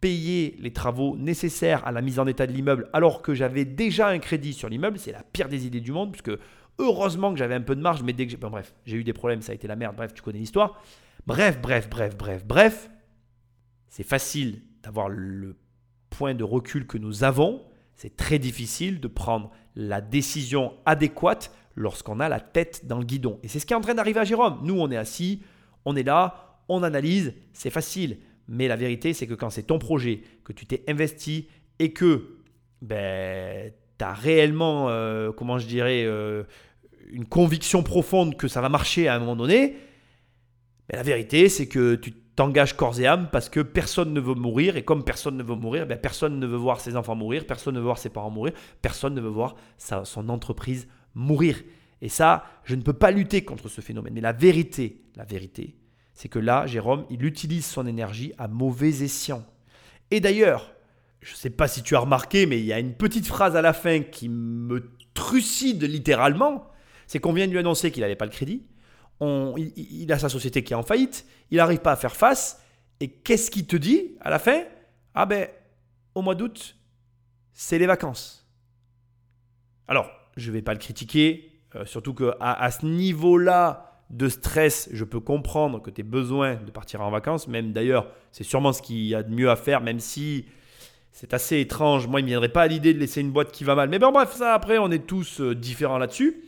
payer les travaux nécessaires à la mise en état de l'immeuble alors que j'avais déjà un crédit sur l'immeuble. C'est la pire des idées du monde puisque heureusement que j'avais un peu de marge, mais dès que j'ai... bref, j'ai eu des problèmes, ça a été la merde. Bref, tu connais l'histoire. Bref, bref, bref, bref, bref. C'est facile d'avoir le point de recul que nous avons. C'est très difficile de prendre la décision adéquate lorsqu'on a la tête dans le guidon. Et c'est ce qui est en train d'arriver à Jérôme. Nous, on est assis, on est là, on analyse, c'est facile. Mais la vérité, c'est que quand c'est ton projet, que tu t'es investi et que ben, tu as réellement, euh, comment je dirais, euh, une conviction profonde que ça va marcher à un moment donné, ben, la vérité, c'est que tu t'engages corps et âme parce que personne ne veut mourir. Et comme personne ne veut mourir, ben, personne ne veut voir ses enfants mourir, personne ne veut voir ses parents mourir, personne ne veut voir son entreprise mourir. Et ça, je ne peux pas lutter contre ce phénomène. Mais la vérité, la vérité, c'est que là, Jérôme, il utilise son énergie à mauvais escient. Et d'ailleurs, je ne sais pas si tu as remarqué, mais il y a une petite phrase à la fin qui me trucide littéralement. C'est qu'on vient de lui annoncer qu'il n'avait pas le crédit. il, a sa société qui est en faillite. Il n'arrive pas à faire face. Et qu'est-ce qu'il te dit à la fin? Ah ben, au mois d'août, c'est les vacances. Alors, je ne vais pas le critiquer, euh, surtout qu'à à ce niveau-là, de stress, je peux comprendre que tu aies besoin de partir en vacances. Même d'ailleurs, c'est sûrement ce qu'il y a de mieux à faire, même si c'est assez étrange. Moi, il ne me viendrait pas à l'idée de laisser une boîte qui va mal. Mais bon, bref, ça après, on est tous euh, différents là-dessus.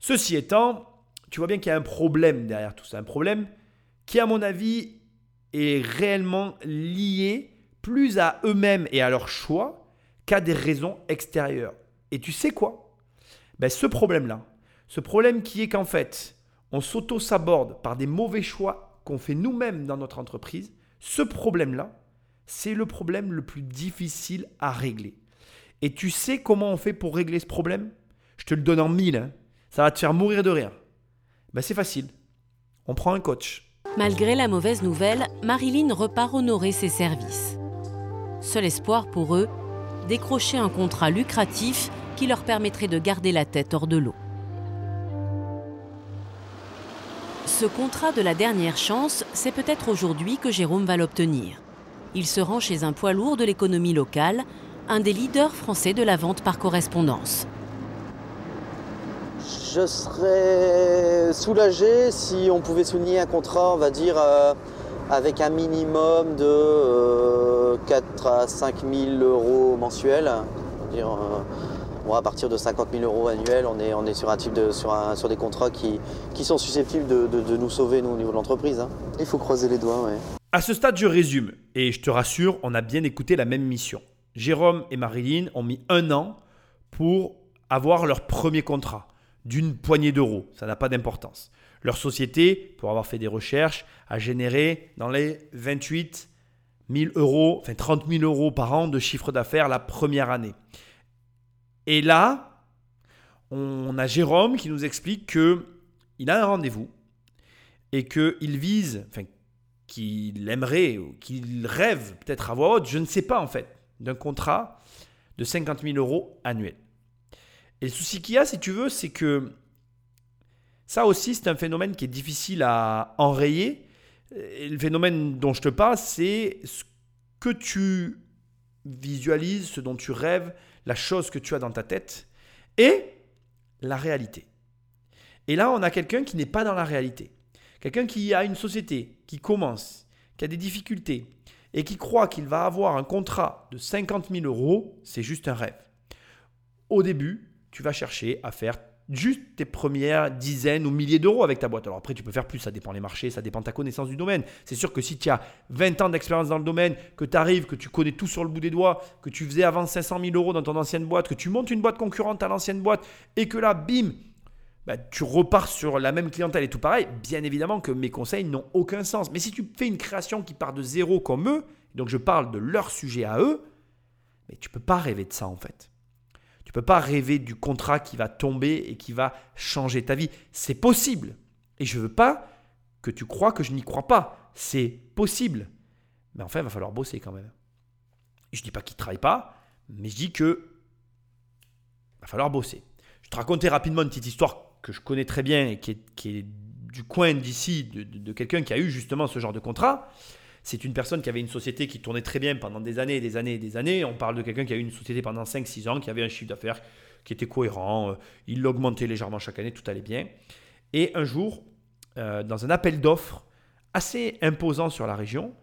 Ceci étant, tu vois bien qu'il y a un problème derrière tout ça. Un problème qui, à mon avis, est réellement lié plus à eux-mêmes et à leur choix qu'à des raisons extérieures. Et tu sais quoi? Ben, Ce problème-là, ce problème qui est qu'en fait, on s'auto-saborde par des mauvais choix qu'on fait nous-mêmes dans notre entreprise, ce problème-là, c'est le problème le plus difficile à régler. Et tu sais comment on fait pour régler ce problème? Je te le donne en mille. Hein. Ça va te faire mourir de rire. Ben, c'est facile. On prend un coach. Malgré la mauvaise nouvelle, Marilyn repart honorer ses services. Seul espoir pour eux, décrocher un contrat lucratif qui leur permettrait de garder la tête hors de l'eau. Ce contrat de la dernière chance, c'est peut-être aujourd'hui que Jérôme va l'obtenir. Il se rend chez un poids lourd de l'économie locale, un des leaders français de la vente par correspondance. Je serais soulagé si on pouvait souligner un contrat, on va dire, euh, avec un minimum de 4 euh, à 5 000 euros mensuels. À partir de 50 000 euros annuels, on est, on est sur, un type de, sur, sur des contrats qui, qui sont susceptibles de, nous sauver, nous, au niveau de l'entreprise. Hein. Il faut croiser les doigts, ouais. À ce stade, je résume, et je te rassure, on a bien écouté la même mission. Jérôme et Marilyn ont mis un an pour avoir leur premier contrat, d'une poignée d'euros, ça n'a pas d'importance. Leur société, pour avoir fait des recherches, a généré dans les 28 000 euros, enfin 30 000 euros par an de chiffre d'affaires la première année. Et là, on a Jérôme qui nous explique que il a un rendez-vous et qu'il vise, enfin, qu'il aimerait qu'il rêve peut-être à voix haute, je ne sais pas en fait, d'un contrat de 50 000 euros annuels. Et le souci qu'il y a, si tu veux, c'est que ça aussi, c'est un phénomène qui est difficile à enrayer. Le phénomène dont je te parle, c'est ce que tu visualises, ce dont tu rêves, la chose que tu as dans ta tête et la réalité. Et là, on a quelqu'un qui n'est pas dans la réalité. Quelqu'un qui a une société, qui commence, qui a des difficultés et qui croit qu'il va avoir un contrat de 50 000 euros, c'est juste un rêve. Au début, tu vas chercher à faire juste tes premières dizaines ou milliers d'euros avec ta boîte. Alors après, tu peux faire plus, ça dépend des marchés, ça dépend de ta connaissance du domaine. C'est sûr que si tu as 20 ans d'expérience dans le domaine, que tu arrives, que tu connais tout sur le bout des doigts, que tu faisais avant 500 000 euros dans ton ancienne boîte, que tu montes une boîte concurrente à l'ancienne boîte et que là, bim, bah, tu repars sur la même clientèle et tout pareil, bien évidemment que mes conseils n'ont aucun sens. Mais si tu fais une création qui part de zéro comme eux, donc je parle de leur sujet à eux, mais tu peux pas rêver de ça en fait. Peux pas rêver du contrat qui va tomber et qui va changer ta vie. C'est possible. Et je veux pas que tu crois que je n'y crois pas. C'est possible. Mais enfin, il va falloir bosser quand même. Je dis pas qu'il ne travaille pas, mais je dis que va falloir bosser. Je te racontais rapidement une petite histoire que je connais très bien et qui est, du coin d'ici de quelqu'un qui a eu justement ce genre de contrat. C'est une personne qui avait une société qui tournait très bien pendant des années et des années et des années. On parle de quelqu'un qui a eu une société pendant 5-6 ans, qui avait un chiffre d'affaires qui était cohérent. Euh, il l'augmentait légèrement chaque année, tout allait bien. Et un jour, euh, dans un appel d'offres assez imposant sur la région,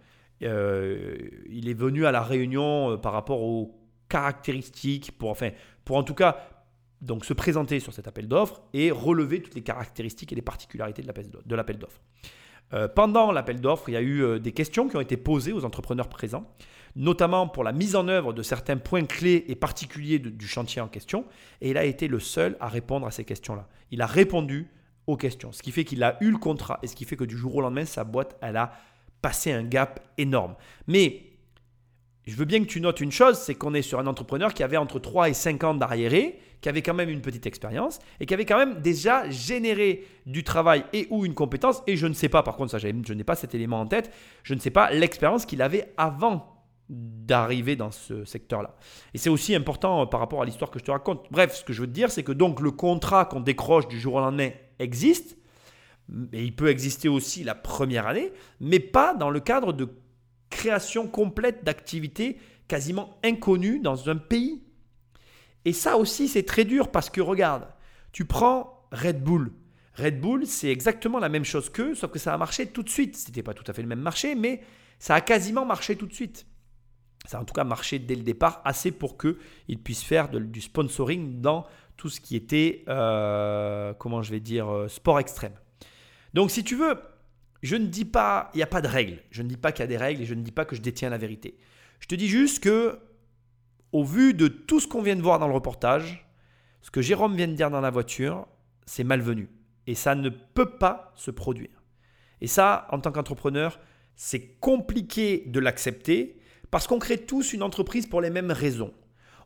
euh, il est venu à la réunion par rapport aux caractéristiques, pour, enfin, pour en tout cas donc se présenter sur cet appel d'offres et relever toutes les caractéristiques et les particularités de l'appel d'offres. Euh, pendant l'appel d'offres, il y a eu euh, des questions qui ont été posées aux entrepreneurs présents, notamment pour la mise en œuvre de certains points clés et particuliers du chantier en question. Et il a été le seul à répondre à ces questions-là. Il a répondu aux questions, ce qui fait qu'il a eu le contrat et ce qui fait que du jour au lendemain, sa boîte, elle a passé un gap énorme. Mais je veux bien que tu notes une chose, c'est qu'on est sur un entrepreneur qui avait entre 3 et 5 ans d'arriéré, qui avait quand même une petite expérience et qui avait quand même déjà généré du travail et ou une compétence. Et je ne sais pas, par contre, ça, je n'ai pas cet élément en tête, je ne sais pas l'expérience qu'il avait avant d'arriver dans ce secteur-là. Et c'est aussi important euh, par rapport à l'histoire que je te raconte. Bref, ce que je veux te dire, c'est que donc le contrat qu'on décroche du jour au lendemain existe, et il peut exister aussi la première année, mais pas dans le cadre de création complète d'activités quasiment inconnues dans un pays. Et ça aussi, c'est très dur parce que regarde, tu prends Red Bull. Red Bull, c'est exactement la même chose qu'eux, sauf que ça a marché tout de suite. Ce n'était pas tout à fait le même marché, mais ça a quasiment marché tout de suite. Ça a en tout cas marché dès le départ, assez pour qu'ils puissent faire du sponsoring dans tout ce qui était, euh, comment je vais dire, euh, sport extrême. Donc si tu veux, je ne dis pas, il n'y a pas de règles. Je ne dis pas qu'il y a des règles et je ne dis pas que je détiens la vérité. Je te dis juste que, au vu de tout ce qu'on vient de voir dans le reportage, ce que Jérôme vient de dire dans la voiture, c'est malvenu. Et ça ne peut pas se produire. Et ça, en tant qu'entrepreneur, c'est compliqué de l'accepter parce qu'on crée tous une entreprise pour les mêmes raisons.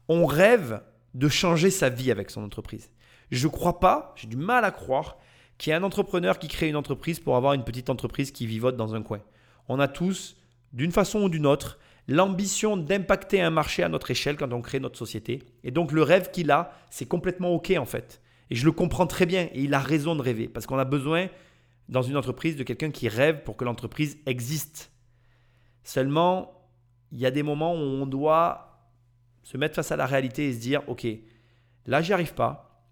On rêve de changer sa vie avec son entreprise. Je ne crois pas, j'ai du mal à croire qui est un entrepreneur qui crée une entreprise pour avoir une petite entreprise qui vivote dans un coin. On a tous, d'une façon ou d'une autre, l'ambition d'impacter un marché à notre échelle quand on crée notre société. Et donc le rêve qu'il a, c'est complètement OK en fait. Et je le comprends très bien et il a raison de rêver parce qu'on a besoin dans une entreprise de quelqu'un qui rêve pour que l'entreprise existe. Seulement, il y a des moments où on doit se mettre face à la réalité et se dire, OK, là, j'y arrive pas.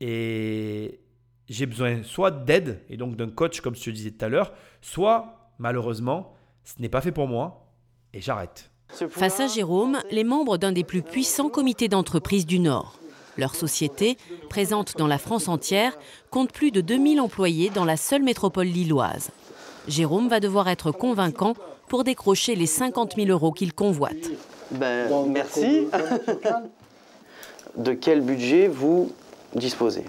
Et j'ai besoin soit d'aide, et donc d'un coach, comme je te disais tout à l'heure, soit, malheureusement, ce n'est pas fait pour moi, et j'arrête. Face à Jérôme, les membres d'un des plus puissants comités d'entreprise du Nord. Leur société, présente dans la France entière, compte plus de 2000 employés dans la seule métropole lilloise. Jérôme va devoir être convaincant pour décrocher les 50 000 euros qu'il convoite. Ben, merci. [laughs] de quel budget vous disposez?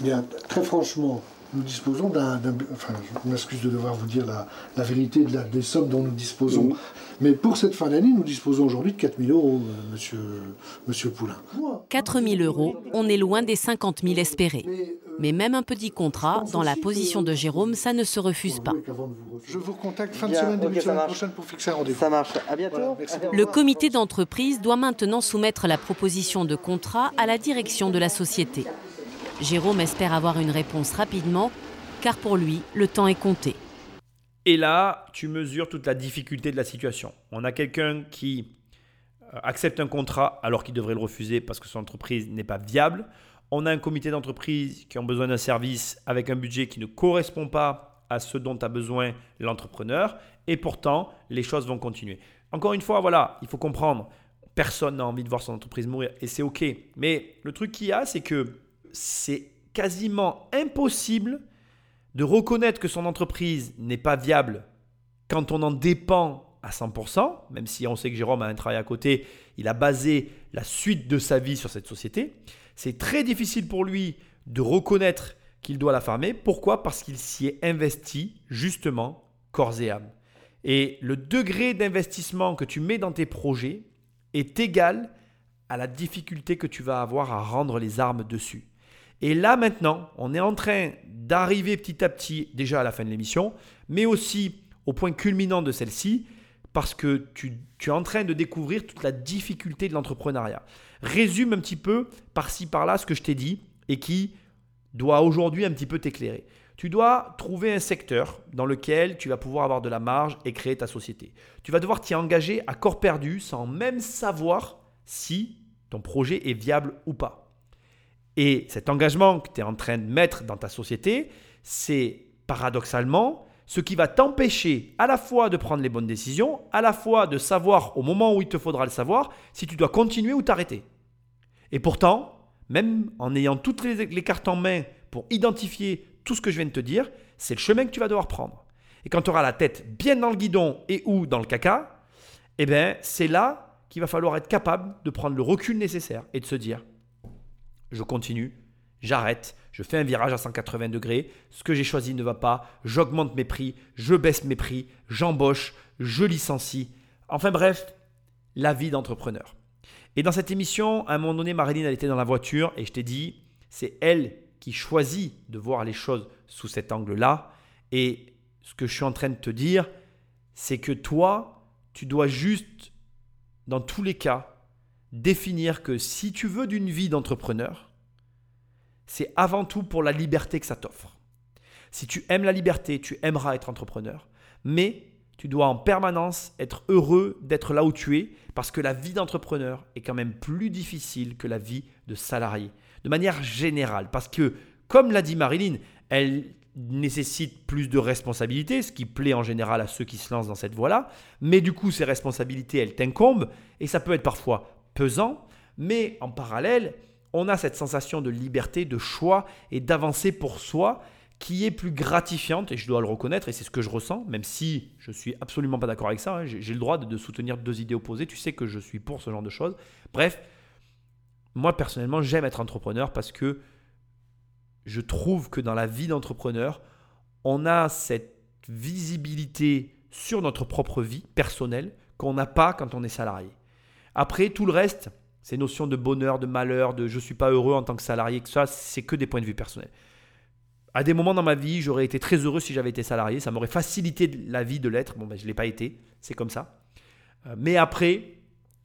Bien, très franchement, nous disposons d'un. Enfin, je m'excuse de devoir vous dire la, la vérité de la, des sommes dont nous disposons. Mais pour cette fin d'année, nous disposons aujourd'hui de 4 000 euros, euh, monsieur, monsieur Poulain. 4 000 euros, on est loin des 50 000 espérés. Mais même un petit contrat, dans la position de Jérôme, ça ne se refuse pas. Je vous contacte fin de semaine, début de semaine prochaine pour fixer un rendez-vous. Ça marche. À bientôt. Le comité d'entreprise doit maintenant soumettre la proposition de contrat à la direction de la société. Jérôme espère avoir une réponse rapidement, car pour lui, le temps est compté. Et là, tu mesures toute la difficulté de la situation. On a quelqu'un qui euh, accepte un contrat alors qu'il devrait le refuser parce que son entreprise n'est pas viable. On a un comité d'entreprise qui ont besoin d'un service avec un budget qui ne correspond pas à ce dont a besoin l'entrepreneur. Et pourtant, les choses vont continuer. Encore une fois, voilà, il faut comprendre. Personne n'a envie de voir son entreprise mourir et c'est OK. Mais le truc qu'il y a, c'est que c'est quasiment impossible de reconnaître que son entreprise n'est pas viable quand on en dépend à 100%, même si on sait que Jérôme a un travail à côté, il a basé la suite de sa vie sur cette société. C'est très difficile pour lui de reconnaître qu'il doit la fermer. Pourquoi? Parce qu'il s'y est investi justement corps et âme. Et le degré d'investissement que tu mets dans tes projets est égal à la difficulté que tu vas avoir à rendre les armes dessus. Et là maintenant, on est en train d'arriver petit à petit déjà à la fin de l'émission, mais aussi au point culminant de celle-ci, parce que tu, es en train de découvrir toute la difficulté de l'entrepreneuriat. Résume un petit peu par-ci par-là ce que je t'ai dit et qui doit aujourd'hui un petit peu t'éclairer. Tu dois trouver un secteur dans lequel tu vas pouvoir avoir de la marge et créer ta société. Tu vas devoir t'y engager à corps perdu sans même savoir si ton projet est viable ou pas. Et cet engagement que tu es en train de mettre dans ta société, c'est paradoxalement ce qui va t'empêcher à la fois de prendre les bonnes décisions, à la fois de savoir au moment où il te faudra le savoir si tu dois continuer ou t'arrêter. Et pourtant, même en ayant toutes les, cartes en main pour identifier tout ce que je viens de te dire, c'est le chemin que tu vas devoir prendre. Et quand tu auras la tête bien dans le guidon et ou dans le caca, eh bien, c'est là qu'il va falloir être capable de prendre le recul nécessaire et de se dire je continue, j'arrête, je fais un virage à 180 degrés, ce que j'ai choisi ne va pas, j'augmente mes prix, je baisse mes prix, j'embauche, je licencie. Enfin bref, la vie d'entrepreneur. Et dans cette émission, à un moment donné, Marilyn, elle était dans la voiture et je t'ai dit, c'est elle qui choisit de voir les choses sous cet angle-là. Et ce que je suis en train de te dire, c'est que toi, tu dois juste, dans tous les cas, définir que si tu veux d'une vie d'entrepreneur, c'est avant tout pour la liberté que ça t'offre. Si tu aimes la liberté, tu aimeras être entrepreneur, mais tu dois en permanence être heureux d'être là où tu es, parce que la vie d'entrepreneur est quand même plus difficile que la vie de salarié, de manière générale, parce que, comme l'a dit Marilyn, elle nécessite plus de responsabilités, ce qui plaît en général à ceux qui se lancent dans cette voie-là, mais du coup, ces responsabilités, elles t'incombent, et ça peut être parfois pesant, mais en parallèle, on a cette sensation de liberté, de choix et d'avancer pour soi qui est plus gratifiante, et je dois le reconnaître, et c'est ce que je ressens, même si je suis absolument pas d'accord avec ça, hein, j'ai le droit de, soutenir deux idées opposées, tu sais que je suis pour ce genre de choses. Bref, moi personnellement, j'aime être entrepreneur parce que je trouve que dans la vie d'entrepreneur, on a cette visibilité sur notre propre vie personnelle qu'on n'a pas quand on est salarié. Après, tout le reste, ces notions de bonheur, de malheur, de je ne suis pas heureux en tant que salarié, que ça, c'est que des points de vue personnels. À des moments dans ma vie, j'aurais été très heureux si j'avais été salarié. Ça m'aurait facilité la vie de l'être. Bon, ben, je ne l'ai pas été. C'est comme ça. Euh, mais après,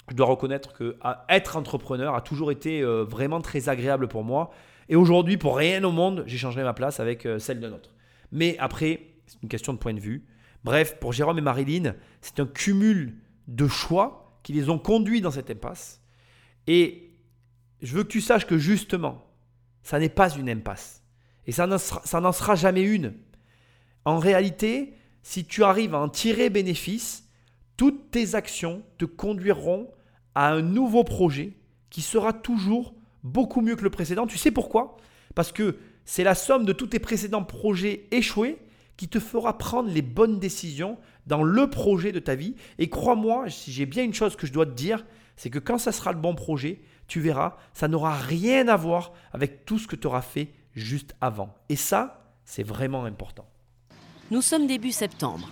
je dois reconnaître que être entrepreneur a toujours été euh, vraiment très agréable pour moi. Et aujourd'hui, pour rien au monde, j'échangerai ma place avec euh, celle d'un autre. Mais après, c'est une question de point de vue. Bref, pour Jérôme et Marilyn, c'est un cumul de choix qui les ont conduits dans cette impasse. Et je veux que tu saches que justement, ça n'est pas une impasse. Et ça n'en sera, jamais une. En réalité, si tu arrives à en tirer bénéfice, toutes tes actions te conduiront à un nouveau projet qui sera toujours beaucoup mieux que le précédent. Tu sais pourquoi? Parce que c'est la somme de tous tes précédents projets échoués qui te fera prendre les bonnes décisions dans le projet de ta vie. Et crois-moi, si j'ai bien une chose que je dois te dire, c'est que quand ça sera le bon projet, tu verras, ça n'aura rien à voir avec tout ce que tu auras fait juste avant. Et ça, c'est vraiment important. Nous sommes début septembre.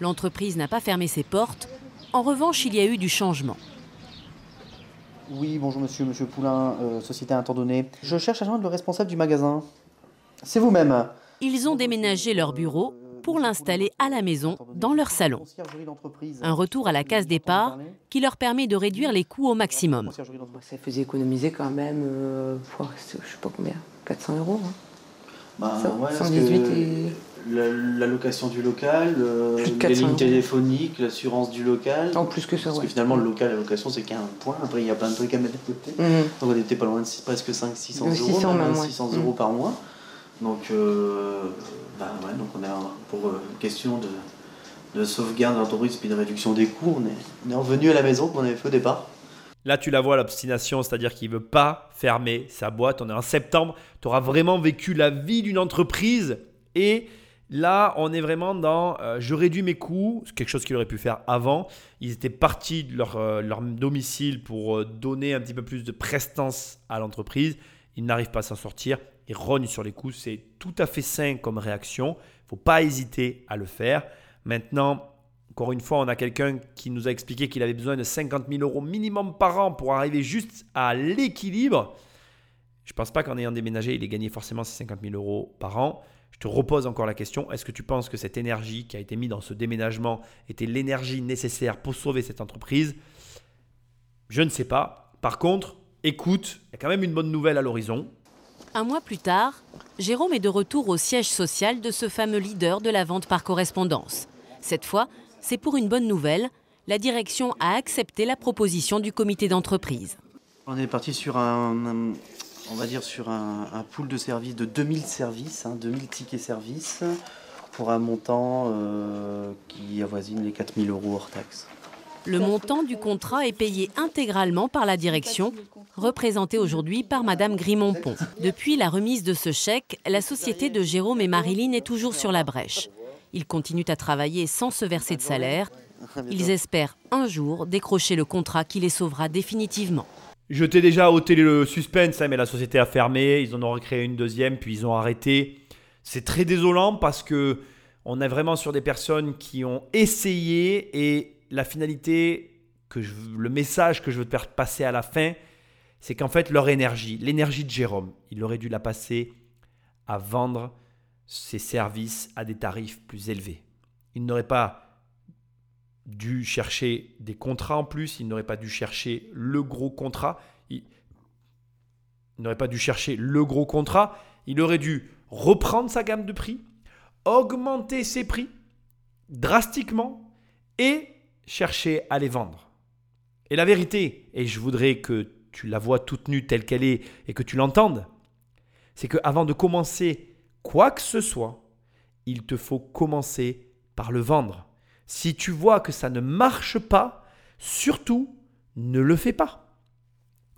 L'entreprise n'a pas fermé ses portes. En revanche, il y a eu du changement. Oui, bonjour monsieur, monsieur Poulain, euh, société à un temps donné. Je cherche à joindre le responsable du magasin. C'est vous-même. Ils ont déménagé leur bureau pour l'installer à la maison, dans leur salon. Un retour à la case départ qui leur permet de réduire les coûts au maximum. Ça faisait économiser quand même, euh, je sais pas combien, 400 euros. Hein. Bah, et... La, location du local, euh, les lignes téléphoniques, l'assurance du local. En plus que ça, Parce que finalement, le local, la location, c'est qu'un point. Après, il y a plein de trucs à mettre de côté. Mhm. Donc, on était pas loin de presque 500-600 euros, 600 euros par mois. Donc, euh, bah ouais, donc on est pour euh, question de, de sauvegarde de l'entreprise puis de réduction des coûts, on est, on est revenu à la maison qu'on avait fait au départ. Là, tu la vois, l'obstination, c'est-à-dire qu'il ne veut pas fermer sa boîte. On est en septembre, tu auras vraiment vécu la vie d'une entreprise. Et là, on est vraiment dans euh, je réduis mes coûts, quelque chose qu'il aurait pu faire avant. Ils étaient partis de leur, leur domicile pour donner un petit peu plus de prestance à l'entreprise. Ils n'arrivent pas à s'en sortir et rogne sur les coups. C'est tout à fait sain comme réaction. Il faut pas hésiter à le faire. Maintenant, encore une fois, on a quelqu'un qui nous a expliqué qu'il avait besoin de 50 000 euros minimum par an pour arriver juste à l'équilibre. Je ne pense pas qu'en ayant déménagé, il ait gagné forcément ces 50 000 euros par an. Je te repose encore la question, est-ce que tu penses que cette énergie qui a été mise dans ce déménagement était l'énergie nécessaire pour sauver cette entreprise? Je ne sais pas. Par contre, écoute, il y a quand même une bonne nouvelle à l'horizon. Un mois plus tard, Jérôme est de retour au siège social de ce fameux leader de la vente par correspondance. Cette fois, c'est pour une bonne nouvelle. La direction a accepté la proposition du comité d'entreprise. On est parti sur un, va dire sur un, pool de services de 2000 services, 2000 hein, tickets services, pour un montant euh, qui avoisine les 4000 euros hors taxe. Le montant du contrat est payé intégralement par la direction, représentée aujourd'hui par Madame Grimont-Pont. Depuis la remise de ce chèque, la société de Jérôme et Marilyn est toujours sur la brèche. Ils continuent à travailler sans se verser de salaire. Ils espèrent un jour décrocher le contrat qui les sauvera définitivement. Je t'ai déjà ôté le suspense, hein, mais la société a fermé. Ils en ont recréé une deuxième, puis ils ont arrêté. C'est très désolant parce que on est vraiment sur des personnes qui ont essayé et la finalité le message que je veux te faire passer à la fin, c'est qu'en fait, leur énergie, l'énergie de Jérôme, il aurait dû la passer à vendre ses services à des tarifs plus élevés. Il n'aurait pas dû chercher des contrats en plus, il n'aurait pas dû chercher le gros contrat, il, n'aurait pas dû chercher le gros contrat, il aurait dû reprendre sa gamme de prix, augmenter ses prix drastiquement et chercher à les vendre. Et la vérité, et je voudrais que tu la vois toute nue telle qu'elle est et que tu l'entendes, c'est qu'avant de commencer quoi que ce soit, il te faut commencer par le vendre. Si tu vois que ça ne marche pas, surtout ne le fais pas.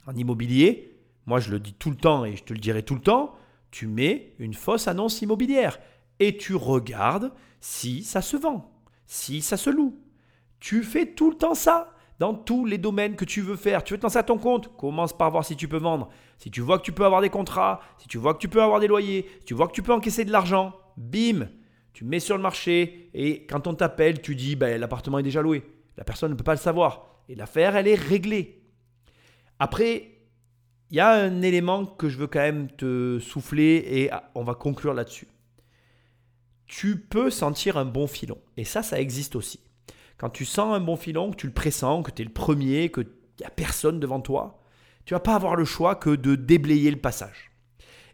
En immobilier, moi je le dis tout le temps et je te le dirai tout le temps, tu mets une fausse annonce immobilière et tu regardes si ça se vend, si ça se loue. Tu fais tout le temps ça dans tous les domaines que tu veux faire. Tu veux te lancer à ton compte, commence par voir si tu peux vendre. Si tu vois que tu peux avoir des contrats, si tu vois que tu peux avoir des loyers, si tu vois que tu peux encaisser de l'argent, bim, tu mets sur le marché et quand on t'appelle, tu dis ben, l'appartement est déjà loué. La personne ne peut pas le savoir. Et l'affaire, elle est réglée. Après, il y a un élément que je veux quand même te souffler et on va conclure là-dessus. Tu peux sentir un bon filon. Et ça, ça existe aussi. Quand tu sens un bon filon, que tu le pressens, que tu es le premier, qu'il n'y a personne devant toi, tu vas pas avoir le choix que de déblayer le passage.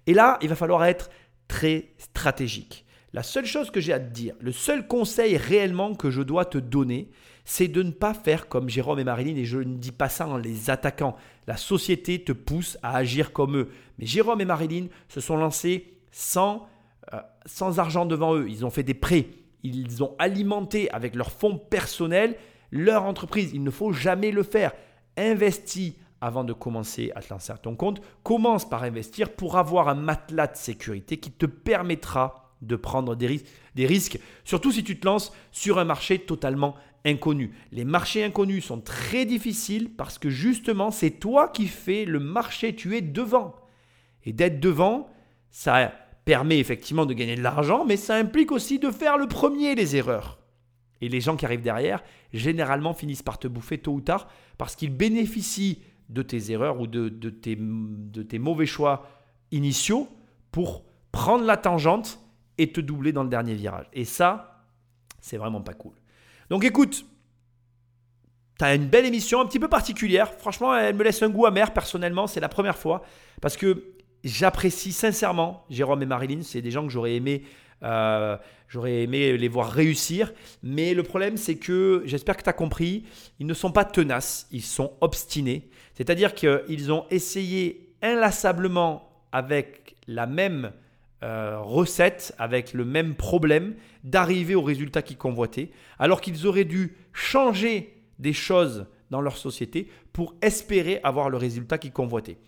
Et là, il va falloir être très stratégique. La seule chose que j'ai à te dire, le seul conseil réellement que je dois te donner, c'est de ne pas faire comme Jérôme et Marilyn, et je ne dis pas ça en les attaquant. La société te pousse à agir comme eux. Mais Jérôme et Marilyn se sont lancés sans, euh, sans argent devant eux. Ils ont fait des prêts ils ont alimenté avec leurs fonds personnels leur entreprise. Il ne faut jamais le faire. Investis avant de commencer à te lancer à ton compte. Commence par investir pour avoir un matelas de sécurité qui te permettra de prendre des, risques, des risques, surtout si tu te lances sur un marché totalement inconnu. Les marchés inconnus sont très difficiles parce que justement, c'est toi qui fais le marché, tu es devant. Et d'être devant, ça permet effectivement de gagner de l'argent, mais ça implique aussi de faire le premier les erreurs. Et les gens qui arrivent derrière, généralement, finissent par te bouffer tôt ou tard parce qu'ils bénéficient de tes erreurs ou de, tes, de tes mauvais choix initiaux pour prendre la tangente et te doubler dans le dernier virage. Et ça, c'est vraiment pas cool. Donc écoute, tu as une belle émission, un petit peu particulière. Franchement, elle me laisse un goût amer personnellement. C'est la première fois. Parce que j'apprécie sincèrement Jérôme et Marilyn. C'est des gens que j'aurais aimé, euh, aimé les voir réussir. Mais le problème, c'est que j'espère que tu as compris, ils ne sont pas tenaces, ils sont obstinés. C'est-à-dire qu'ils ont essayé inlassablement avec la même euh, recette, avec le même problème, d'arriver au résultat qu'ils convoitaient, alors qu'ils auraient dû changer des choses dans leur société pour espérer avoir le résultat qu'ils convoitaient.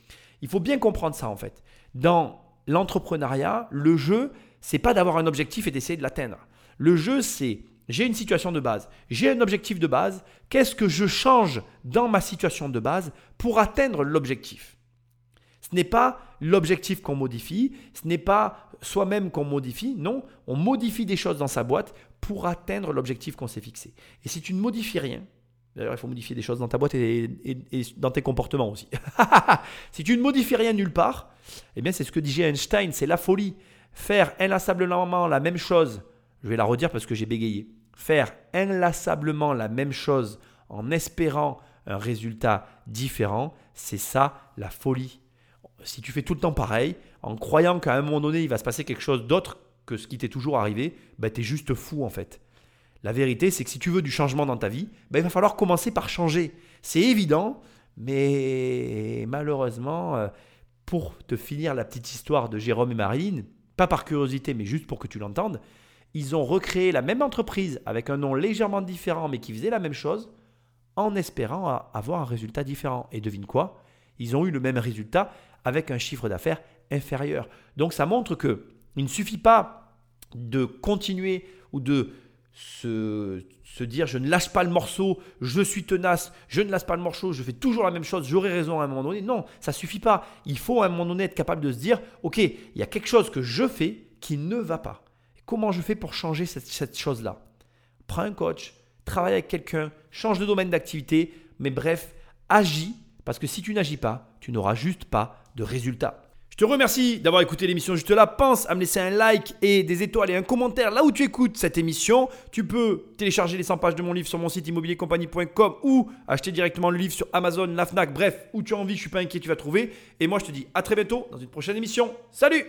Il faut bien comprendre ça en fait. Dans l'entrepreneuriat, le jeu, c'est pas d'avoir un objectif et d'essayer de l'atteindre. Le jeu, c'est j'ai une situation de base, j'ai un objectif de base, qu'est-ce que je change dans ma situation de base pour atteindre l'objectif? Ce n'est pas l'objectif qu'on modifie, ce n'est pas soi-même qu'on modifie, non, on modifie des choses dans sa boîte pour atteindre l'objectif qu'on s'est fixé. Et si tu ne modifies rien, D'ailleurs, il faut modifier des choses dans ta boîte et, dans tes comportements aussi. [laughs] si tu ne modifies rien nulle part, eh bien, c'est ce que dit Einstein, c'est la folie. Faire inlassablement la même chose, je vais la redire parce que j'ai bégayé. Faire inlassablement la même chose en espérant un résultat différent, c'est ça la folie. Si tu fais tout le temps pareil, en croyant qu'à un moment donné, il va se passer quelque chose d'autre que ce qui t'est toujours arrivé, ben, tu es juste fou en fait. La vérité, c'est que si tu veux du changement dans ta vie, ben, il va falloir commencer par changer. C'est évident, mais malheureusement, euh, pour te finir la petite histoire de Jérôme et Marine, pas par curiosité, mais juste pour que tu l'entendes, ils ont recréé la même entreprise avec un nom légèrement différent, mais qui faisait la même chose, en espérant avoir un résultat différent. Et devine quoi? Ils ont eu le même résultat avec un chiffre d'affaires inférieur. Donc ça montre que il ne suffit pas de continuer ou de se, dire je ne lâche pas le morceau, je suis tenace, je ne lâche pas le morceau, je fais toujours la même chose, j'aurai raison à un moment donné. Non, ça suffit pas. Il faut à un moment donné être capable de se dire ok, il y a quelque chose que je fais qui ne va pas. Comment je fais pour changer cette, cette chose-là? Prends un coach, travaille avec quelqu'un, change de domaine d'activité, mais bref, agis, parce que si tu n'agis pas, tu n'auras juste pas de résultats. Je te remercie d'avoir écouté l'émission juste là. Pense à me laisser un like et des étoiles et un commentaire là où tu écoutes cette émission. Tu peux télécharger les 100 pages de mon livre sur mon site immobiliercompagnie.com ou acheter directement le livre sur Amazon, la Fnac, bref, où tu as envie, je suis pas inquiet, tu vas trouver. Et moi je te dis à très bientôt dans une prochaine émission. Salut